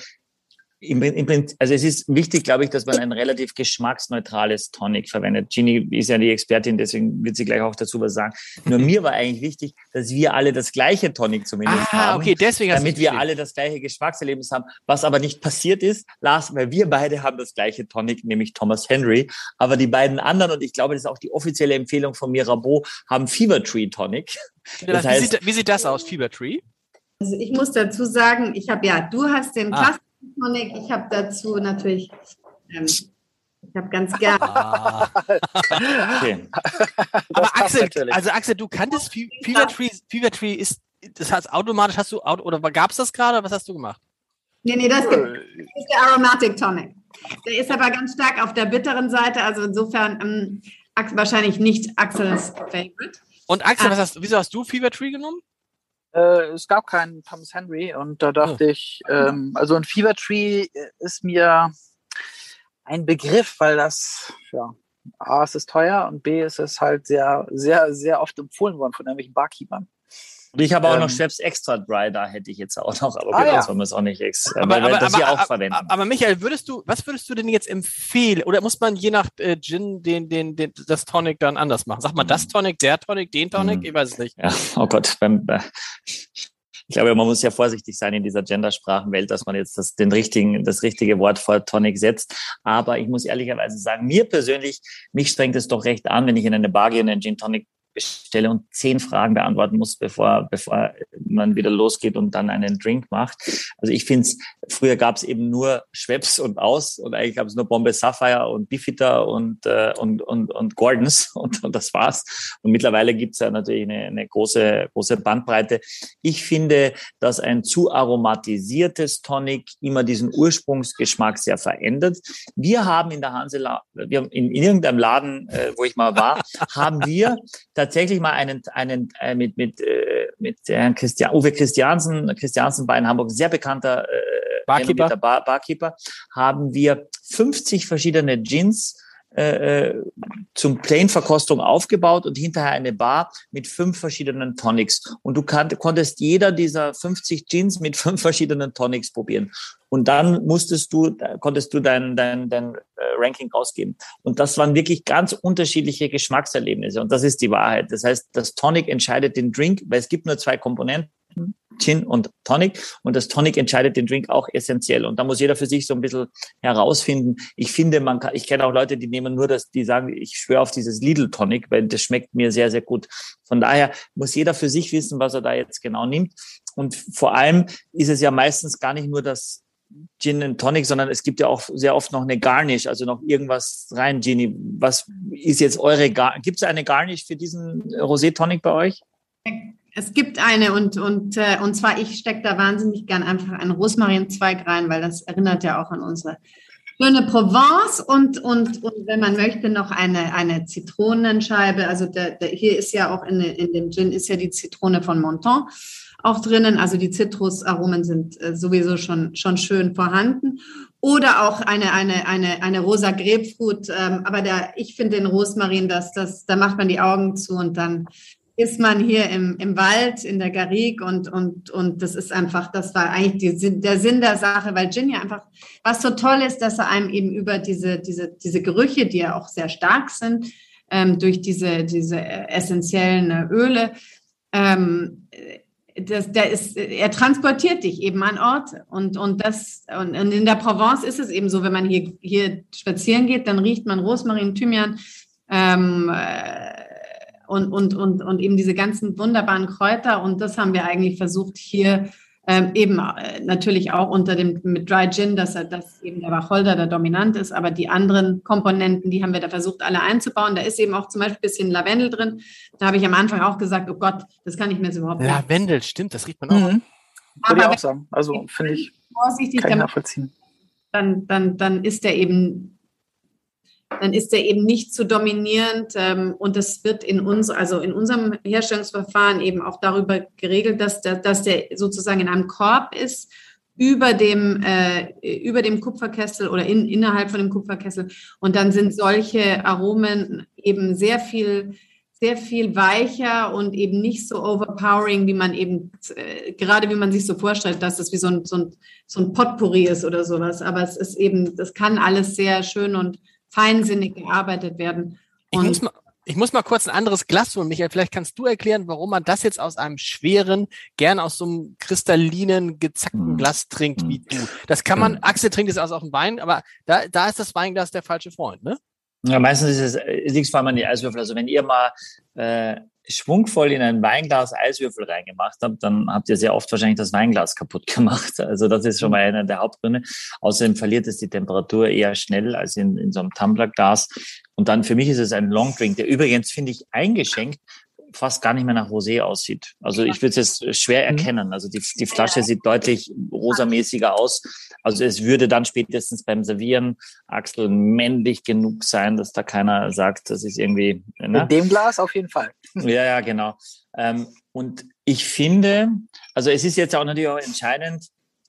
im, im, also es ist wichtig, glaube ich, dass man ein relativ geschmacksneutrales Tonic verwendet. Ginny ist ja die Expertin, deswegen wird sie gleich auch dazu was sagen. Nur mir war eigentlich wichtig, dass wir alle das gleiche Tonic zumindest ah, haben. okay, deswegen damit wir alle das gleiche Geschmackserlebnis haben. Was aber nicht passiert ist, Lars, weil wir beide haben das gleiche Tonic, nämlich Thomas Henry. Aber die beiden anderen, und ich glaube, das ist auch die offizielle Empfehlung von Mirabeau, haben Fever Tree Tonic. *laughs* Das wie, heißt, sieht, wie sieht das aus, Fever Tree? Also ich muss dazu sagen, ich habe ja, du hast den ah. Tonic, ich habe dazu natürlich, ähm, ich habe ganz *laughs* gern. Ah. okay. Aber Axel, natürlich. also Axel, du kanntest Fever Tree, Fever Tree ist, das heißt automatisch hast du, oder gab es das gerade, was hast du gemacht? Nee, nee, das, gibt, das ist der Aromatic Tonic. Der ist aber ganz stark auf der bitteren Seite, also insofern ähm, wahrscheinlich nicht Axels Favorite. Und Axel, ah. was hast, wieso hast du Fever Tree genommen? Äh, es gab keinen Thomas Henry und da dachte oh. ich, ähm, also ein Fever Tree ist mir ein Begriff, weil das, ja, A, es ist teuer und B, ist es halt sehr, sehr, sehr oft empfohlen worden von irgendwelchen Barkeepern. Und ich habe auch ähm, noch Schweppes Extra Dry, da hätte ich jetzt auch noch, aber ah, ja. soll man es auch nicht ex aber, aber, das aber, auch verwenden. Aber Michael, würdest du, was würdest du denn jetzt empfehlen? Oder muss man je nach äh, Gin den, den, den, das Tonic dann anders machen? Sag mal, das hm. Tonic, der Tonic, den Tonic? Ich weiß es nicht. Ja, oh Gott, beim, äh, ich glaube, man muss ja vorsichtig sein in dieser Gendersprachenwelt, dass man jetzt das, den richtigen, das richtige Wort vor Tonic setzt. Aber ich muss ehrlicherweise sagen, mir persönlich, mich strengt es doch recht an, wenn ich in eine Bar gehe und einen Gin Tonic bestelle und zehn Fragen beantworten muss, bevor, bevor man wieder losgeht und dann einen Drink macht. Also ich finde es, früher gab es eben nur Schweppes und aus und eigentlich gab es nur Bombay Sapphire und Bifita und, äh, und, und, und Gordons *laughs* und, und das war's. Und mittlerweile gibt es ja natürlich eine, eine große, große Bandbreite. Ich finde, dass ein zu aromatisiertes Tonic immer diesen Ursprungsgeschmack sehr verändert. Wir haben in der Hansela, wir haben in, in irgendeinem Laden, äh, wo ich mal war, *laughs* haben wir tatsächlich mal einen, einen äh, mit, mit, äh, mit Herrn Christian, Uwe Christiansen, Christiansen bei in Hamburg, sehr bekannter äh, Barkeeper. Bar, Barkeeper, haben wir 50 verschiedene Gins äh, äh, zum Plain-Verkostung aufgebaut und hinterher eine Bar mit fünf verschiedenen Tonics. Und du konntest jeder dieser 50 Gins mit *laughs* fünf verschiedenen Tonics probieren. Und dann musstest du, konntest du dein, dein, dein äh, Ranking rausgeben. Und das waren wirklich ganz unterschiedliche Geschmackserlebnisse. Und das ist die Wahrheit. Das heißt, das Tonic entscheidet den Drink, weil es gibt nur zwei Komponenten. Gin und Tonic. Und das Tonic entscheidet den Drink auch essentiell. Und da muss jeder für sich so ein bisschen herausfinden. Ich finde, man kann, ich kenne auch Leute, die nehmen nur das, die sagen, ich schwöre auf dieses Lidl Tonic, weil das schmeckt mir sehr, sehr gut. Von daher muss jeder für sich wissen, was er da jetzt genau nimmt. Und vor allem ist es ja meistens gar nicht nur das Gin and Tonic, sondern es gibt ja auch sehr oft noch eine Garnish, also noch irgendwas rein. Ginny, was ist jetzt eure Garnish? Gibt es eine Garnish für diesen Rosé Tonic bei euch? Es gibt eine und, und, äh, und zwar, ich stecke da wahnsinnig gern einfach einen Rosmarinzweig rein, weil das erinnert ja auch an unsere schöne Provence und, und, und wenn man möchte, noch eine, eine Zitronenscheibe. Also der, der, hier ist ja auch in, in dem Gin ist ja die Zitrone von Monton auch drinnen. Also die Zitrusaromen sind äh, sowieso schon, schon schön vorhanden. Oder auch eine, eine, eine, eine rosa Grapefruit. Ähm, aber der, ich finde den Rosmarin, das, das, da macht man die Augen zu und dann ist man hier im, im Wald, in der Garrigue und, und, und das ist einfach, das war eigentlich die, der Sinn der Sache, weil Gin ja einfach, was so toll ist, dass er einem eben über diese, diese, diese Gerüche, die ja auch sehr stark sind, ähm, durch diese, diese essentiellen Öle, ähm, das, der ist, er transportiert dich eben an Orte. Und, und, das, und, und in der Provence ist es eben so, wenn man hier, hier spazieren geht, dann riecht man Rosmarin, Thymian, ähm, äh, und, und, und, und eben diese ganzen wunderbaren Kräuter. Und das haben wir eigentlich versucht hier ähm, eben äh, natürlich auch unter dem mit Dry Gin, dass, er, dass eben der Wacholder da dominant ist, aber die anderen Komponenten, die haben wir da versucht alle einzubauen. Da ist eben auch zum Beispiel ein bisschen Lavendel drin. Da habe ich am Anfang auch gesagt, oh Gott, das kann ich mir jetzt überhaupt nicht. Lavendel, stimmt, das riecht man auch. Mhm. Würde ich auch sagen. Also finde ich vorsichtig kann ich nachvollziehen. Dann, dann, dann ist der eben dann ist er eben nicht zu dominierend ähm, und das wird in uns, also in unserem Herstellungsverfahren eben auch darüber geregelt, dass der, dass der sozusagen in einem Korb ist über dem äh, über dem Kupferkessel oder in, innerhalb von dem Kupferkessel und dann sind solche Aromen eben sehr viel sehr viel weicher und eben nicht so overpowering, wie man eben, äh, gerade wie man sich so vorstellt, dass es wie so ein, so, ein, so ein Potpourri ist oder sowas. Aber es ist eben, das kann alles sehr schön und feinsinnig gearbeitet werden. Und ich muss mal, ich muss mal kurz ein anderes Glas holen, Michael. Vielleicht kannst du erklären, warum man das jetzt aus einem schweren, gern aus so einem kristallinen, gezackten hm. Glas trinkt wie du. Das kann man, hm. Axel trinkt es aus auf dem Wein, aber da, da ist das Weinglas der falsche Freund, ne? Ja, meistens ist es, liegt es vor allem an die Eiswürfel. Also wenn ihr mal äh, schwungvoll in ein Weinglas Eiswürfel reingemacht habt, dann habt ihr sehr oft wahrscheinlich das Weinglas kaputt *laughs* gemacht. Also das ist schon mal einer der Hauptgründe. Außerdem verliert es die Temperatur eher schnell als in, in so einem Tumblerglas. Und dann für mich ist es ein Long Drink, der übrigens, finde ich, eingeschenkt fast gar nicht mehr nach Rosé aussieht. Also ich würde es jetzt schwer mhm. erkennen. Also die, die Flasche sieht deutlich rosamäßiger aus. Also es würde dann spätestens beim Servieren, Axel, männlich genug sein, dass da keiner sagt, das ist irgendwie... Ne? In dem Glas auf jeden Fall. *laughs* Ja, ja, genau. Ähm, und ich finde, also es ist jetzt auch natürlich auch entscheidend,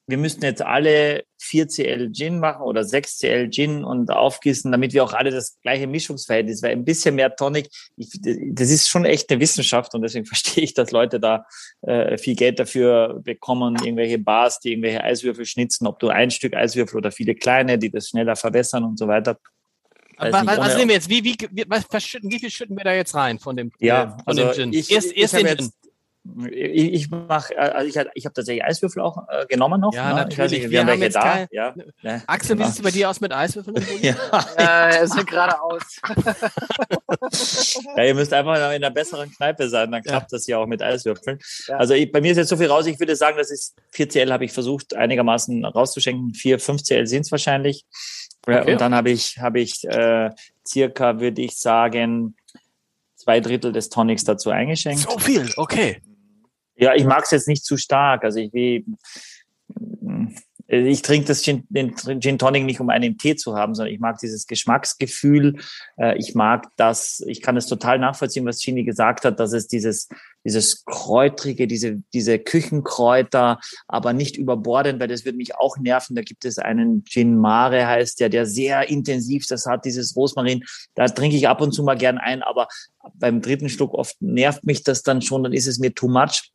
wir müssten jetzt alle 4 CL Gin machen oder 6 CL Gin und aufgießen, damit wir auch alle das gleiche Mischungsverhältnis, weil ein bisschen mehr Tonic, ich, das ist schon echt eine Wissenschaft und deswegen *laughs* verstehe ich, dass Leute da äh, viel Geld dafür bekommen, irgendwelche Bars, die irgendwelche Eiswürfel schnitzen, ob du ein Stück Eiswürfel oder viele kleine, die das schneller verwässern und so weiter. Was, was, was nehmen wir jetzt? Wie, wie, was, was wie viel schütten wir da jetzt rein von dem, ja, äh, von also dem Gin? Ich, erst, erst den Gin ich, ich mache, äh, also ich, ich habe tatsächlich Eiswürfel auch äh, genommen noch. Ja, ne? natürlich. Nicht, wir, wir haben welche da. Kein, ja, ne? Axel, genau. wie sieht es bei dir aus mit Eiswürfeln? *laughs* ja, äh, es sieht gerade aus. *laughs* ja, ihr müsst einfach in einer besseren Kneipe sein, dann klappt ja. das ja auch mit Eiswürfeln. Ja. Also ich, bei mir ist jetzt so viel raus, ich würde sagen, das ist 4 CL habe ich versucht einigermaßen rauszuschenken. 4, 5 CL sind es wahrscheinlich. Okay. Und dann habe ich, habe ich äh, circa, würde ich sagen, zwei Drittel des Tonics dazu eingeschenkt. So viel, okay. Ja, ich mag es jetzt nicht zu stark. Also ich wie ich trinke das Gin, den Gin Tonic nicht, um einen Tee zu haben, sondern ich mag dieses Geschmacksgefühl. Äh, ich mag das, ich kann es total nachvollziehen, was Gini gesagt hat, dass es dieses, dieses Kräutrige, diese, diese Küchenkräuter, aber nicht überborden, weil das würde mich auch nerven. Da gibt es einen Gin Mare, heißt der, der sehr intensiv das hat, dieses Rosmarin. Da trinke ich ab und zu mal gern ein, aber beim dritten Schluck oft nervt mich das dann schon, dann ist es mir too much.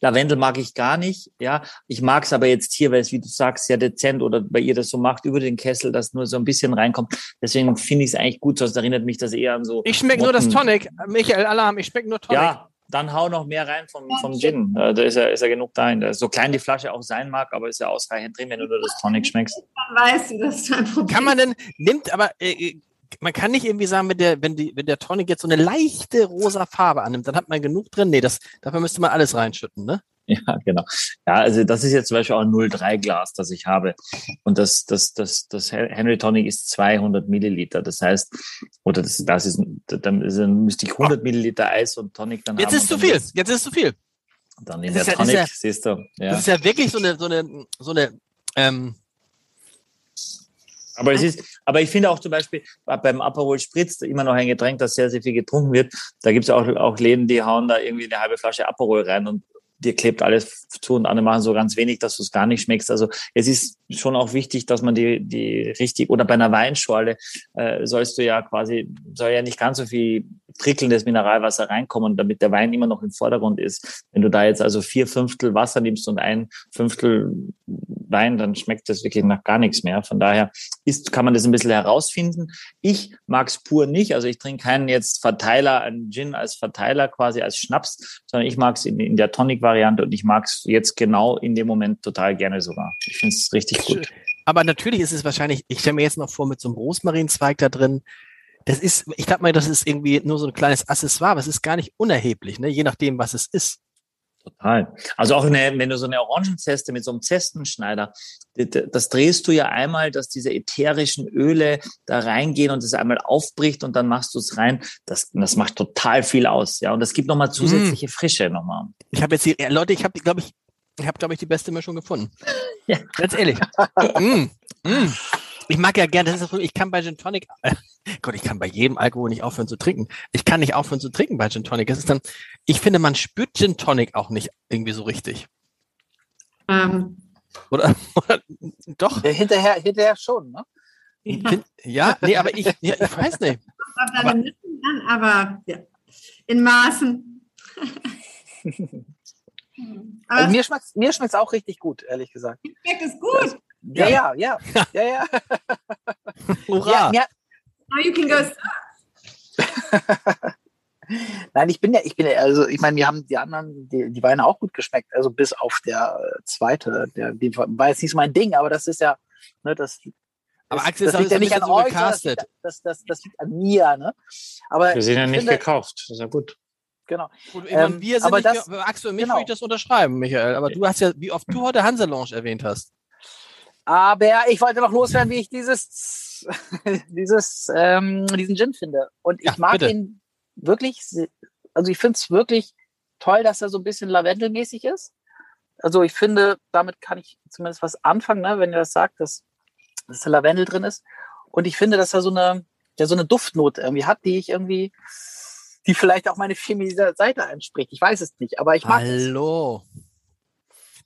Lavendel mag ich gar nicht, ja. Ich mag es aber jetzt hier, weil es, wie du sagst, sehr dezent oder bei ihr das so macht, über den Kessel, dass nur so ein bisschen reinkommt. Deswegen finde ich es eigentlich gut, sonst erinnert mich das eher an so. Ich schmecke nur das Tonic. Michael Alarm, ich schmecke nur Tonic. Ja, dann hau noch mehr rein vom, vom Gin. Da ist ja, ist ja genug da. So klein die Flasche auch sein mag, aber ist ja ausreichend drin, wenn du nur das Tonic schmeckst. Dann weißt du, das ist ein Problem. Kann man denn, nimmt aber, äh, man kann nicht irgendwie sagen, wenn der, wenn die, wenn der Tonic jetzt so eine leichte rosa Farbe annimmt, dann hat man genug drin. Nee, das, dafür müsste man alles reinschütten, ne? Ja, genau. Ja, also das ist jetzt zum Beispiel auch ein 0,3 Glas, das ich habe. Und das, das, das, das Henry Tonic ist 200 Milliliter. Das heißt, oder das, das ist, dann, müsste ich 100 Milliliter Eis und Tonic dann jetzt haben. Jetzt ist zu viel. Jetzt, jetzt ist zu viel. Dann in der ja, Tonic, ja, siehst du. Ja. Das ist ja wirklich so eine, so eine, so eine, ähm, aber es ist, aber ich finde auch zum Beispiel beim Aperol Spritz immer noch ein Getränk, das sehr, sehr viel getrunken wird. Da gibt es auch, auch Läden, die hauen da irgendwie eine halbe Flasche Aperol rein und dir klebt alles zu und andere machen so ganz wenig, dass du es gar nicht schmeckst. Also es ist schon auch wichtig, dass man die, die richtig, oder bei einer Weinschorle äh, sollst du ja quasi, soll ja nicht ganz so viel trickelndes Mineralwasser reinkommen, damit der Wein immer noch im Vordergrund ist. Wenn du da jetzt also vier Fünftel Wasser nimmst und ein Fünftel Wein, dann schmeckt das wirklich nach gar nichts mehr. Von daher ist, kann man das ein bisschen herausfinden. Ich mag es pur nicht. Also ich trinke keinen jetzt Verteiler, einen Gin als Verteiler quasi als Schnaps, sondern ich mag es in, in der Tonic-Variante und ich mag es jetzt genau in dem Moment total gerne sogar. Ich finde es richtig gut. Aber natürlich ist es wahrscheinlich, ich stelle mir jetzt noch vor mit so einem Rosmarinzweig da drin, das ist, ich glaube mal, das ist irgendwie nur so ein kleines Accessoire, aber es ist gar nicht unerheblich, ne? je nachdem, was es ist. Total. Also auch eine, wenn du so eine Orangenzeste mit so einem Zestenschneider, das drehst du ja einmal, dass diese ätherischen Öle da reingehen und es einmal aufbricht und dann machst du es rein. Das, das macht total viel aus, ja. Und das gibt nochmal zusätzliche Frische nochmal. Ich habe jetzt hier, Leute, ich habe, glaube ich, ich habe, glaube ich, die beste Mischung gefunden. *laughs* Ja. Ganz ehrlich. mm, mm. Ich mag ja gerne, das ist, ich kann bei Gin Tonic, äh, *laughs* Gott, ich kann bei jedem Alkohol nicht aufhören zu trinken. Ich kann nicht aufhören zu trinken bei Gin Tonic. Das ist dann, ich finde, man spürt Gin Tonic auch nicht irgendwie so richtig. Ähm. Oder, *laughs* oder doch? Ja, hinterher, hinterher schon, ne? Ja, ja nee, aber ich, ja, ich weiß nicht. *laughs* Aber, aber ja. in Maßen. also mir schmeckt mir schmeckt's auch richtig gut, ehrlich gesagt. Schmeckt es gut? Ja, ja, ja, ja, *laughs* ja. *laughs* Hurra! Ja, Now you can go. *laughs* Nein, ich bin ja, ich bin ja, also ich meine, mir haben die anderen, die, die Weine auch gut geschmeckt, also bis auf der äh, zweite, der, die war jetzt nicht so mein Ding, aber das ist ja, ne, das. Aber das, Axel das liegt ja nicht an so euch, das, das, das, das liegt an mir, ne? Aber wir sind ja nicht finde, gekauft, das ist ja gut. Genau. Gut, ähm, wir sind aber nicht, das, für Axel und mich genau. würde ich das unterschreiben, Michael. Aber du hast ja, wie oft du heute Hanselange erwähnt hast. Aber ich wollte noch loswerden, wie ich dieses, *laughs* dieses, ähm, diesen Gin finde. Und ich ja, mag bitte. ihn wirklich, also ich finde es wirklich toll, dass er so ein bisschen lavendelmäßig ist. Also ich finde, damit kann ich zumindest was anfangen, ne, wenn ihr das sagt, dass, dass da Lavendel drin ist. Und ich finde, dass er so eine, der so eine Duftnote irgendwie hat, die ich irgendwie, die vielleicht auch meine chemische Seite entspricht. Ich weiß es nicht, aber ich mag Hallo.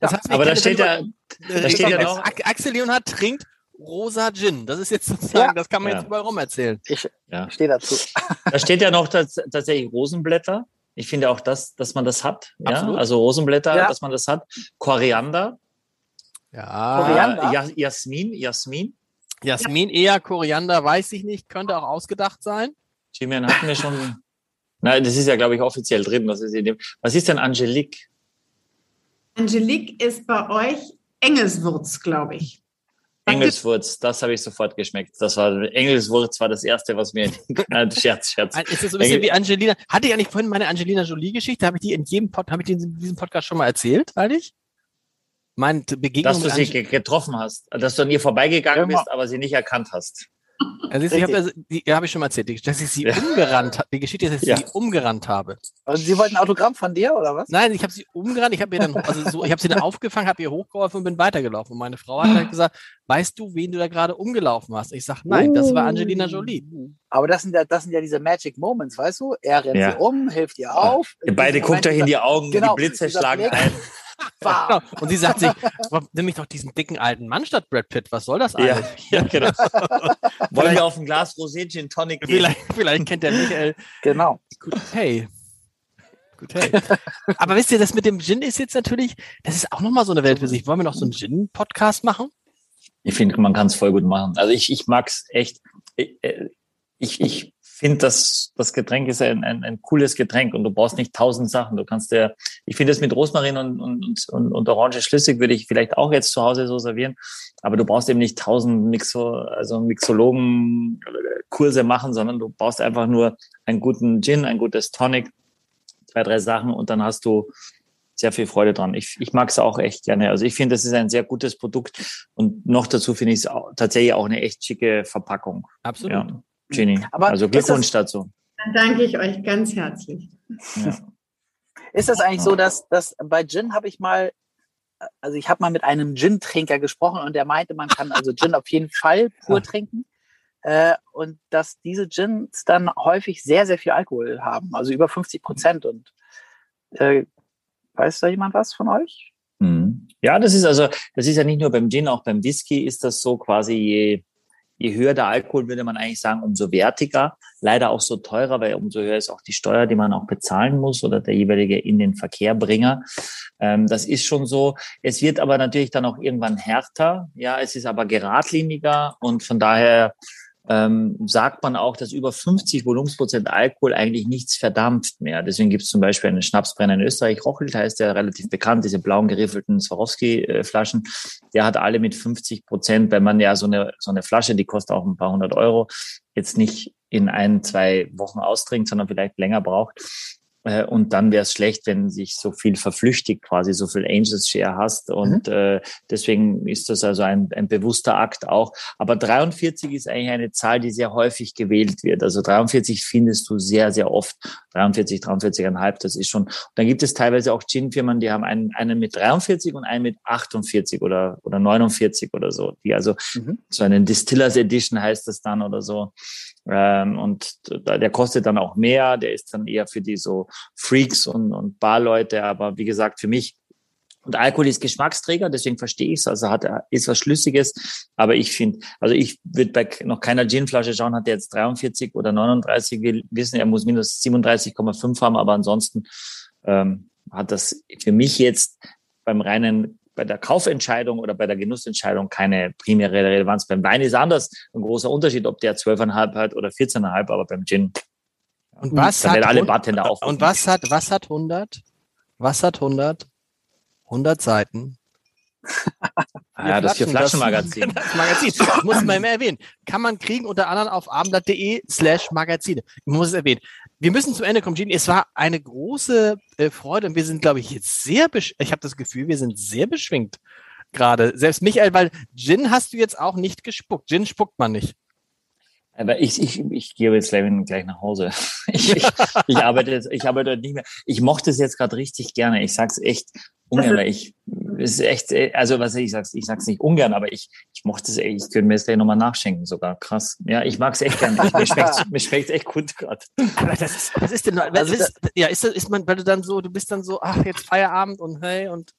Das heißt, aber da steht ja, da steht ja noch. Axel Leonhardt trinkt rosa Gin. Das ist jetzt sozusagen, ja. das kann man ja. jetzt überall rum erzählen. Ich ja. stehe dazu. Da steht ja noch tatsächlich Rosenblätter. Ich finde auch, das, dass man das hat. Ja? Also Rosenblätter, ja. dass man das hat. Koriander. Ja. Koriander. Ja, Jasmin, Jasmin. Jasmin eher, Koriander weiß ich nicht, könnte auch ausgedacht sein. Thymian hatten wir schon. *laughs* Nein, das ist ja, glaube ich, offiziell drin. Was ist, dem, was ist denn Angelique? Angelique ist bei euch Engelswurz, glaube ich. Engelswurz, das habe ich sofort geschmeckt. Das war Engelswurz war das erste, was mir Scherz, Scherz. Ist das so ein bisschen wie Angelina? Hatte ich eigentlich vorhin meine Angelina Jolie Geschichte? Habe ich die in jedem Pod, habe ich die in diesem Podcast schon mal erzählt, eigentlich? Meine Begegnung Dass du sie getroffen hast, dass du an ihr vorbeigegangen bist, aber sie nicht erkannt hast. Also ich habe die habe ich schon mal erzählt, dass ich sie ja. umgerannt habe. Die Geschichte ist, dass ich ja. sie umgerannt habe. Also Sie wollten ein Autogramm von dir oder was? Nein, ich habe sie umgerannt. Ich habe ihr dann, also so, ich habe sie dann aufgefangen, habe ihr hochgeholfen und bin weitergelaufen. Und meine Frau hat halt *gasps* gesagt, weißt du, wen du da gerade umgelaufen hast? Ich sage, nein, das war Angelina Jolie. Aber das sind ja, das sind ja diese Magic Moments, weißt du? Er rennt ja. sie um, hilft ihr auf. Ihr beide guckt euch in die Augen, genau, die Blitze schlagen ein. *laughs* genau. Und sie sagt sich, nimm mich doch diesen dicken alten Mann statt Brad Pitt. Was soll das eigentlich? Ja, *laughs* ja genau. *laughs* Wollen wir auf ein Glas Rosé Gin Tonic gehen? Vielleicht, vielleicht kennt der Michael. Genau. Gut, hey. Gut, hey. *laughs* Aber wisst ihr, das mit dem Gin ist jetzt natürlich, das ist auch nochmal so eine Welt für sich. Wollen wir noch so einen Gin-Podcast machen? Ich finde, man kann es voll gut machen. Also ich, ich mag es echt. Ich, äh, ich, finde, das, das Getränk ist ein, ein, ein cooles Getränk und du brauchst nicht tausend Sachen. Du kannst dir, ich finde das mit Rosmarin und, und, und, und Orange schlüssig würde ich vielleicht auch jetzt zu Hause so servieren, aber du brauchst eben nicht tausend Mixo, also Mixologen Kurse machen, sondern du brauchst einfach nur einen guten Gin, ein gutes Tonic, zwei, drei Sachen und dann hast du sehr viel Freude dran. Ich, ich mag es auch echt gerne. Also ich finde, das ist ein sehr gutes Produkt und noch dazu finde ich es tatsächlich auch eine echt schicke Verpackung. Absolut. Ja. Jenny. Aber also Glückwunsch das, dazu. Dann danke ich euch ganz herzlich. Ja. *laughs* Ist das eigentlich so, dass, dass bei Gin habe ich mal, also ich habe mal mit einem Gin-Trinker gesprochen und der meinte, man kann also Gin auf jeden Fall pur ja. trinken. Äh, und dass diese Gins dann häufig sehr, sehr viel Alkohol haben, also über 50 Prozent. Und äh, weiß da jemand was von euch? Mhm. Ja, das ist also, das ist ja nicht nur beim Gin, auch beim Whisky ist das so quasi, je, je höher der Alkohol, würde man eigentlich sagen, umso wertiger. Leider auch so teurer, weil umso höher ist auch die Steuer, die man auch bezahlen muss oder der jeweilige in den Verkehrbringer. Ähm, das ist schon so. Es wird aber natürlich dann auch irgendwann härter. Ja, es ist aber geradliniger und von daher ähm, sagt man auch, dass über 50 Volumensprozent Alkohol eigentlich nichts verdampft mehr. Deswegen gibt es zum Beispiel einen Schnapsbrenner in Österreich, Rochelt heißt der, relativ bekannt, diese blauen geriffelten Swarovski-Flaschen. Der hat alle mit 50 Prozent, wenn man ja so eine, so eine Flasche, die kostet auch ein paar hundert Euro, jetzt nicht in ein, zwei Wochen austrinkt, sondern vielleicht länger braucht, und dann wäre es schlecht, wenn sich so viel verflüchtigt, quasi so viel Angels Share hast. Und mhm. äh, deswegen ist das also ein, ein bewusster Akt auch. Aber 43 ist eigentlich eine Zahl, die sehr häufig gewählt wird. Also 43 findest du sehr, sehr oft. 43, 43,5, das ist schon. Und dann gibt es teilweise auch Gin-Firmen, die haben einen, einen mit 43 und einen mit 48 oder, oder 49 oder so. Die also mhm. so einen Distillers Edition heißt das dann oder so. Ähm, und der kostet dann auch mehr, der ist dann eher für die so Freaks und, und Barleute, aber wie gesagt, für mich Und Alkohol ist Geschmacksträger, deswegen verstehe ich es. Also hat ist was Schlüssiges. Aber ich finde, also ich würde bei noch keiner Ginflasche schauen, hat der jetzt 43 oder 39. Wir wissen, er muss minus 37,5 haben, aber ansonsten ähm, hat das für mich jetzt beim reinen bei der Kaufentscheidung oder bei der Genussentscheidung keine primäre Relevanz. Beim Wein ist anders ein großer Unterschied, ob der 12,5 hat oder 14,5, aber beim Gin. Und was hat alle Bartender Und was hat was hat 100? Was hat 100? 100 Seiten. *laughs* ja, das Vier-Flaschen-Magazin. Das, *laughs* das Magazin. Das muss man immer erwähnen. Kann man kriegen unter anderem auf abendblatt.de slash Magazine. Ich muss es erwähnen. Wir müssen zum Ende kommen, Gini. Es war eine große äh, Freude und wir sind, glaube ich, jetzt sehr, ich habe das Gefühl, wir sind sehr beschwingt gerade. Selbst Michael, weil Gin hast du jetzt auch nicht gespuckt. Gin spuckt man nicht. Aber ich, ich, ich gehe jetzt gleich nach Hause. *laughs* Ich, ich, ich arbeite jetzt, ich arbeite nicht mehr. Ich mochte es jetzt gerade richtig gerne. Ich sag's echt ungern, weil ich ist echt, also was ich sag's, ich sag's nicht ungern, aber ich, ich mochte es echt, ich könnte mir das gleich nochmal nachschenken sogar. Krass. Ja, ich mag's echt gerne. mir schmeckt's, *laughs* mir schmeckt's echt gut gerade. Aber das ist, was ist denn, also, ist, ja, ist, ist man, weil du dann so, du bist dann so, ach, jetzt Feierabend und hey und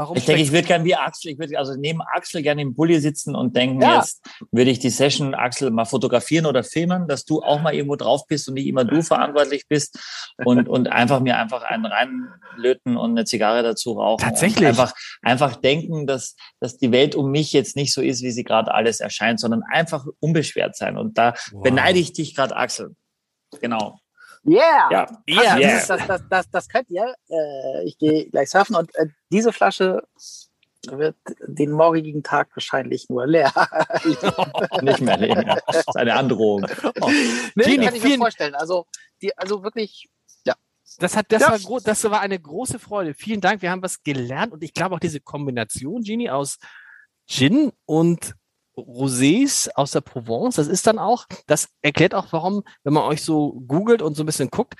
Warum ich denke, ich würde gerne wie Axel, ich würde also neben Axel gerne im Bulli sitzen und denken, ja. jetzt würde ich die Session Axel mal fotografieren oder filmen, dass du auch mal irgendwo drauf bist und nicht immer du verantwortlich bist und, und einfach mir einfach einen reinlöten und eine Zigarre dazu rauchen. Tatsächlich. einfach, einfach denken, dass, dass die Welt um mich jetzt nicht so ist, wie sie gerade alles erscheint, sondern einfach unbeschwert sein. Und da wow. beneide ich dich gerade, Axel. Genau. Yeah! Ja, yeah. yeah. Das, das, das, das könnt ihr. Äh, ich gehe gleich surfen und äh, diese Flasche wird den morgigen Tag wahrscheinlich nur leer. *laughs* Nicht mehr leer. Das ist eine Androhung. Oh. *laughs* Nee, Gini, kann ich mir vorstellen. Also, die, also wirklich, ja. Das, hat, das, ja. war das war eine große Freude. Vielen Dank. Wir haben was gelernt und ich glaube auch diese Kombination, Genie, aus Gin und Rosés aus der Provence. Das ist dann auch, das erklärt auch, warum, wenn man euch so googelt und so ein bisschen guckt,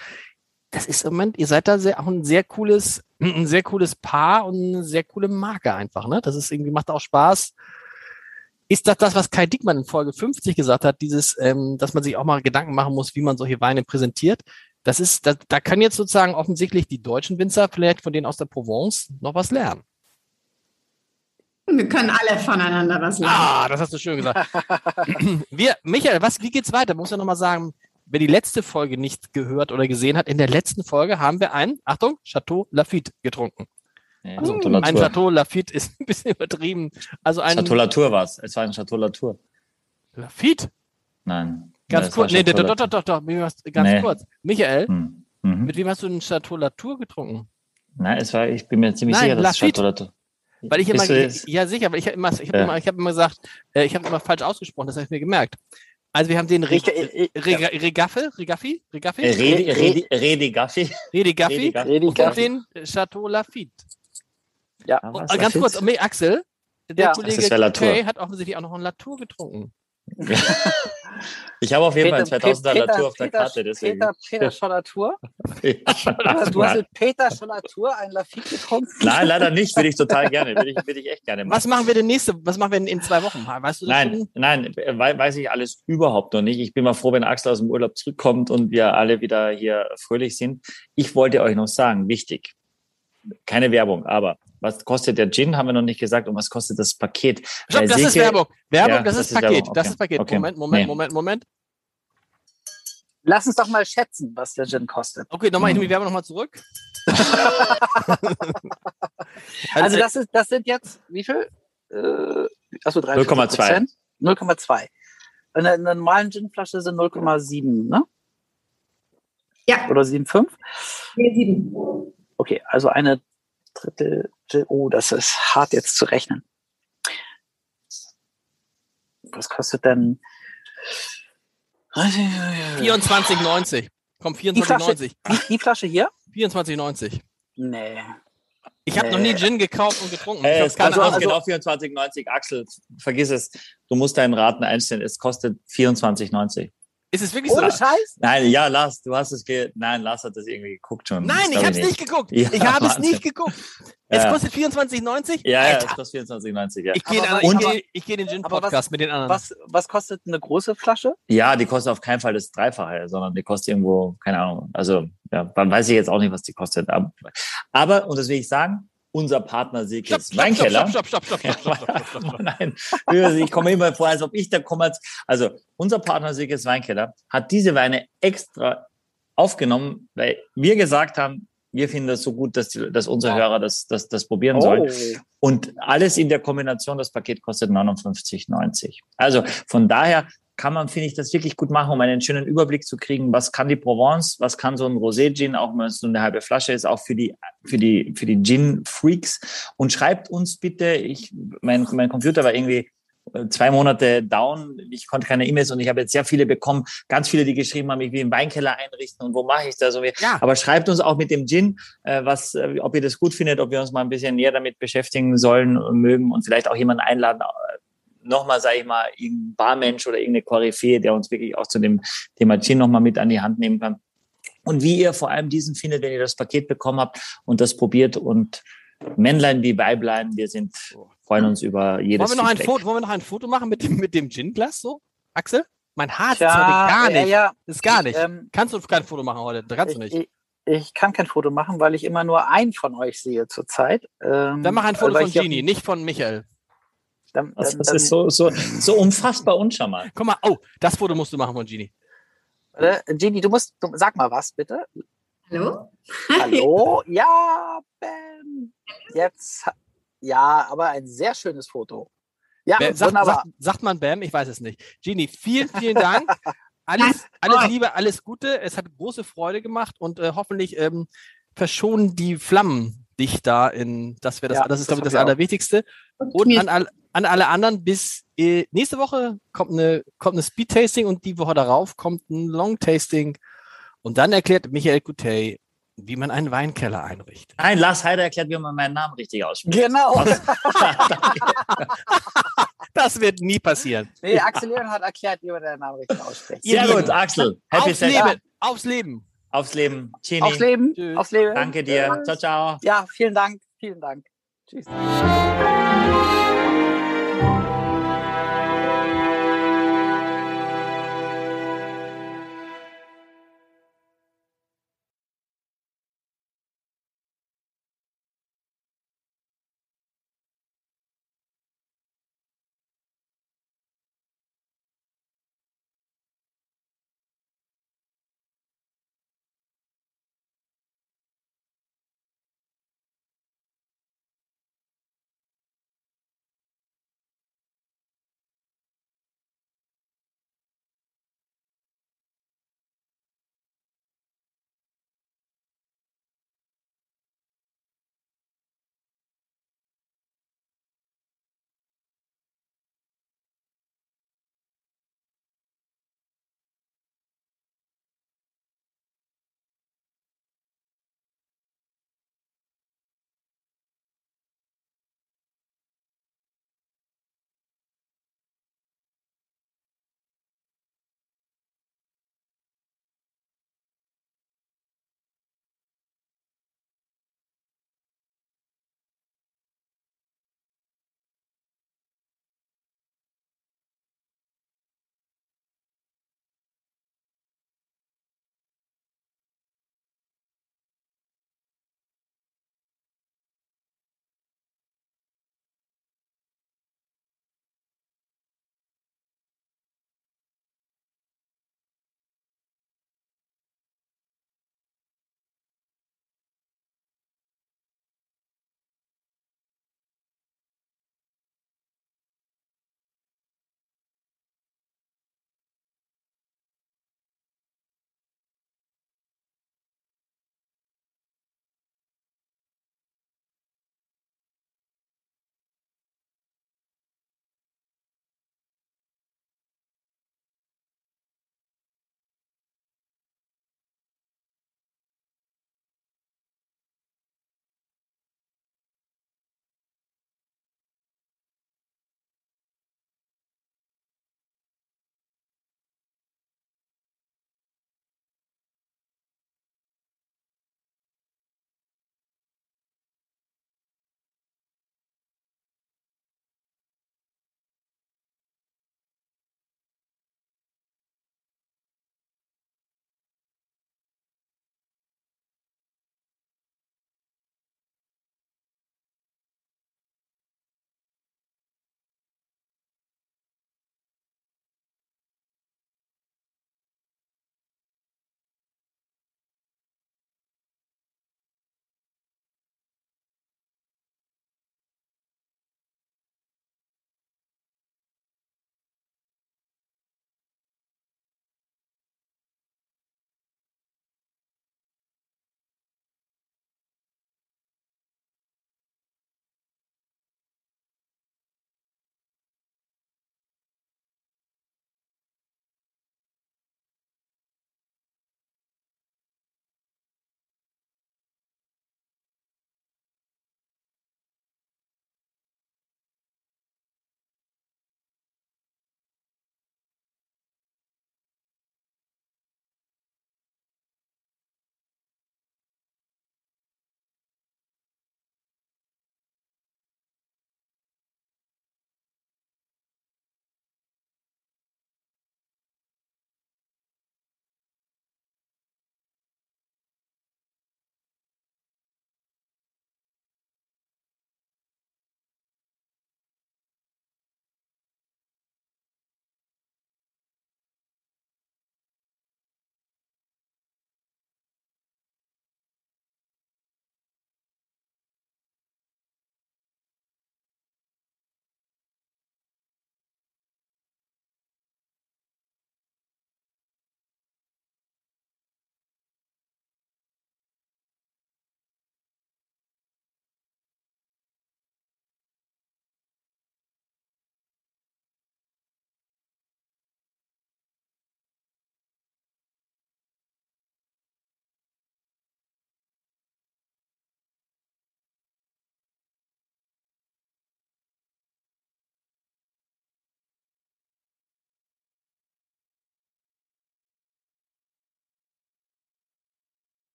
das ist im Moment, ihr seid da sehr, auch ein sehr cooles, *clears throat* ein sehr cooles Paar und eine sehr coole Marke einfach, ne? Das ist irgendwie, macht auch Spaß. Ist das das, was Kai Dickmann in Folge 50 gesagt hat, dieses, ähm, dass man sich auch mal Gedanken machen muss, wie man solche Weine präsentiert? Das ist, da, da können jetzt sozusagen offensichtlich die deutschen Winzer vielleicht von denen aus der Provence noch was lernen. Wir können alle voneinander was lernen. Ah, das hast du schön gesagt. *laughs* Wir, Michael, was, wie geht's weiter? Muss ja nochmal sagen, wer die letzte Folge nicht gehört oder gesehen hat, in der letzten Folge haben wir ein, Achtung, Chateau Lafitte getrunken. Also, ein Chateau Lafitte ist *laughs* ein bisschen übertrieben. Also ein Chateau Latour war es. Es war ein Chateau Latour. Lafitte? Nein. Ganz kurz. Nee, doch, doch, doch, doch, ganz nee. kurz. Michael, hm. mhm. mit wem hast du einen Chateau Latour getrunken? Nein, es war, ich bin mir ziemlich Nein, sicher, dass es Chateau Latour weil ich immer, ja sicher, weil ich habe immer, ich habe ja. immer, ich habe immer gesagt, äh, ich habe immer falsch ausgesprochen, das habe ich mir gemerkt. Also wir haben den Regaffe, Regaffe, Regaffi, Regaffi, Redigaffi, Redigaffi und den Chateau Lafitte. Ja, ganz kurz, Axel, der ja. Kollege Kay hat offensichtlich auch noch ein Latour getrunken. *laughs* *laughs* Ich habe auf jeden Fall 2000er Latour auf der Peter, Karte, deswegen. Peter, Peter Schollatur? du hast mit Peter Schollatur ein Lafitte getrunken? Nein, leider nicht. Würde ich total gerne. Würde ich, würde ich echt gerne machen. Was machen wir denn nächste, was machen wir denn in zwei Wochen? Weißt du das Nein, schon? nein, weiß ich alles überhaupt noch nicht. Ich bin mal froh, wenn Axel aus dem Urlaub zurückkommt und wir alle wieder hier fröhlich sind. Ich wollte euch noch sagen, wichtig. Keine Werbung, aber was kostet der Gin, haben wir noch nicht gesagt, und was kostet das Paket? Stopp, das Silke, ist Werbung. Werbung, ja, das, das, ist Paket. Okay. Das ist Paket. Okay. Moment, Moment, nee. Moment, Moment. Lass uns doch mal schätzen, was der Gin kostet. Okay, nochmal, ich nehme die Werbung nochmal zurück. *laughs* also das, ist, das sind jetzt, wie viel? Äh, achso, 0,2. 0,2. In einer normalen Ginflasche sind 0,7, ne? Ja. Oder 7,5? Nee, 7. Okay, also eine Drittel, oh, das ist hart jetzt zu rechnen. Was kostet denn? 24,90. Komm, 24,90. Die, die, Flasche hier? 24,90. Nee. Ich habe nee. noch nie Gin gekauft und getrunken. Hey, es kostet also, genau 24,90. Axel, vergiss es. Du musst deinen Raten einstellen. Es kostet 24,90. Ist es wirklich Ohne so? Scheiß? Nein, ja, Lars, du hast es ge Nein, Lars hat das irgendwie geguckt schon. Nein, ich habe es nicht geguckt. Ja, ich habe es nicht geguckt. Es ja. kostet 24,90? Ja, ja, es kostet 24,90, ja. Ich gehe geh, ich geh den Gin-Podcast mit den anderen. Was, was kostet eine große Flasche? Ja, die kostet auf keinen Fall das Dreifache, sondern die kostet irgendwo, keine Ahnung, also, ja, dann weiß ich jetzt auch nicht, was die kostet. Aber, aber und das will ich sagen, unser Partner Sigis Weinkeller. Stopp, stopp, stopp, stopp, stopp, stopp, stopp, stopp. *laughs* Nein, ich komme immer vor, als ob ich da komme. Also unser Partner Sigis Weinkeller hat diese Weine extra aufgenommen, weil wir gesagt haben, wir finden das so gut, dass, dass unsere Hörer das, das, das probieren oh. sollen. Und alles in der Kombination, das Paket kostet 59,90. Also von daher kann man, finde ich, das wirklich gut machen, um einen schönen Überblick zu kriegen, was kann die Provence, was kann so ein Rosé-Gin, auch wenn es nur eine halbe Flasche ist, auch für die, für die, für die Gin-Freaks. Und schreibt uns bitte, ich, mein, mein Computer war irgendwie äh, zwei Monate down. Ich konnte keine E-Mails und ich habe jetzt sehr viele bekommen. Ganz viele, die geschrieben haben, ich will einen Weinkeller einrichten und wo mache ich das? Ja. Aber schreibt uns auch mit dem Gin, äh, was, äh, ob ihr das gut findet, ob wir uns mal ein bisschen näher damit beschäftigen sollen mögen und vielleicht auch jemanden einladen, nochmal, sage ich mal, irgendein Barmensch oder irgendeine Koryphäe, der uns wirklich auch zu dem Thema Gin nochmal mit an die Hand nehmen kann. Und wie ihr vor allem diesen findet, wenn ihr das Paket bekommen habt und das probiert und Männlein wie Weiblein, wir sind, freuen uns über jedes wollen wir noch ein Foto, Wollen wir noch ein Foto machen mit dem, mit dem Gin-Glas so, Axel? Mein Haar ist ja, gar nicht. Ja, ja. Ist gar nicht. Ich, ähm, Kannst du kein Foto machen heute? Kannst du nicht. Ich, ich, kann kein Foto machen, weil ich immer nur einen von euch sehe zurzeit. Ähm, Dann mach ein Foto von Genie, nicht von Michael. Dann, das, das dann, ist so, so, so unfassbar uncharmant. Guck mal, oh, das Foto musst du machen von Genie. Genie, du musst, du, sag mal was, bitte. Hallo? Hallo? *laughs* Ja, Ben. Jetzt, ja, aber ein sehr schönes Foto. Ja, Bam, sagt, sagt, sagt, man Bam? Ich weiß es nicht. Genie, vielen, vielen Dank. *laughs* Alles, alles Liebe, alles Gute. Es hat große Freude gemacht und äh, hoffentlich ähm, verschonen die Flammen dich da in, das wäre das, ja, das ist, glaube ich, das Allerwichtigste. Und an, all, an alle anderen bis äh, nächste Woche kommt eine, kommt eine Speed-Tasting und die Woche darauf kommt ein Long-Tasting. Und dann erklärt Michael Gutey, wie man einen Weinkeller einrichtet. Nein, Lars Heider erklärt, wie man meinen Namen richtig ausspricht. Genau. das *laughs* wird nie passieren. Nee, Axel Leon hat erklärt, wie man deinen Namen richtig ausspricht. Sehr gut, Axel. Happy aufs Leben. Aufs Leben. Aufs Leben. Chini. Aufs Leben. Tschüss. Aufs Leben. Danke dir. Ciao, ciao. Ja, vielen Dank. Vielen Dank. Tschüss.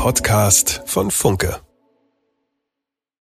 Podcast von Funke.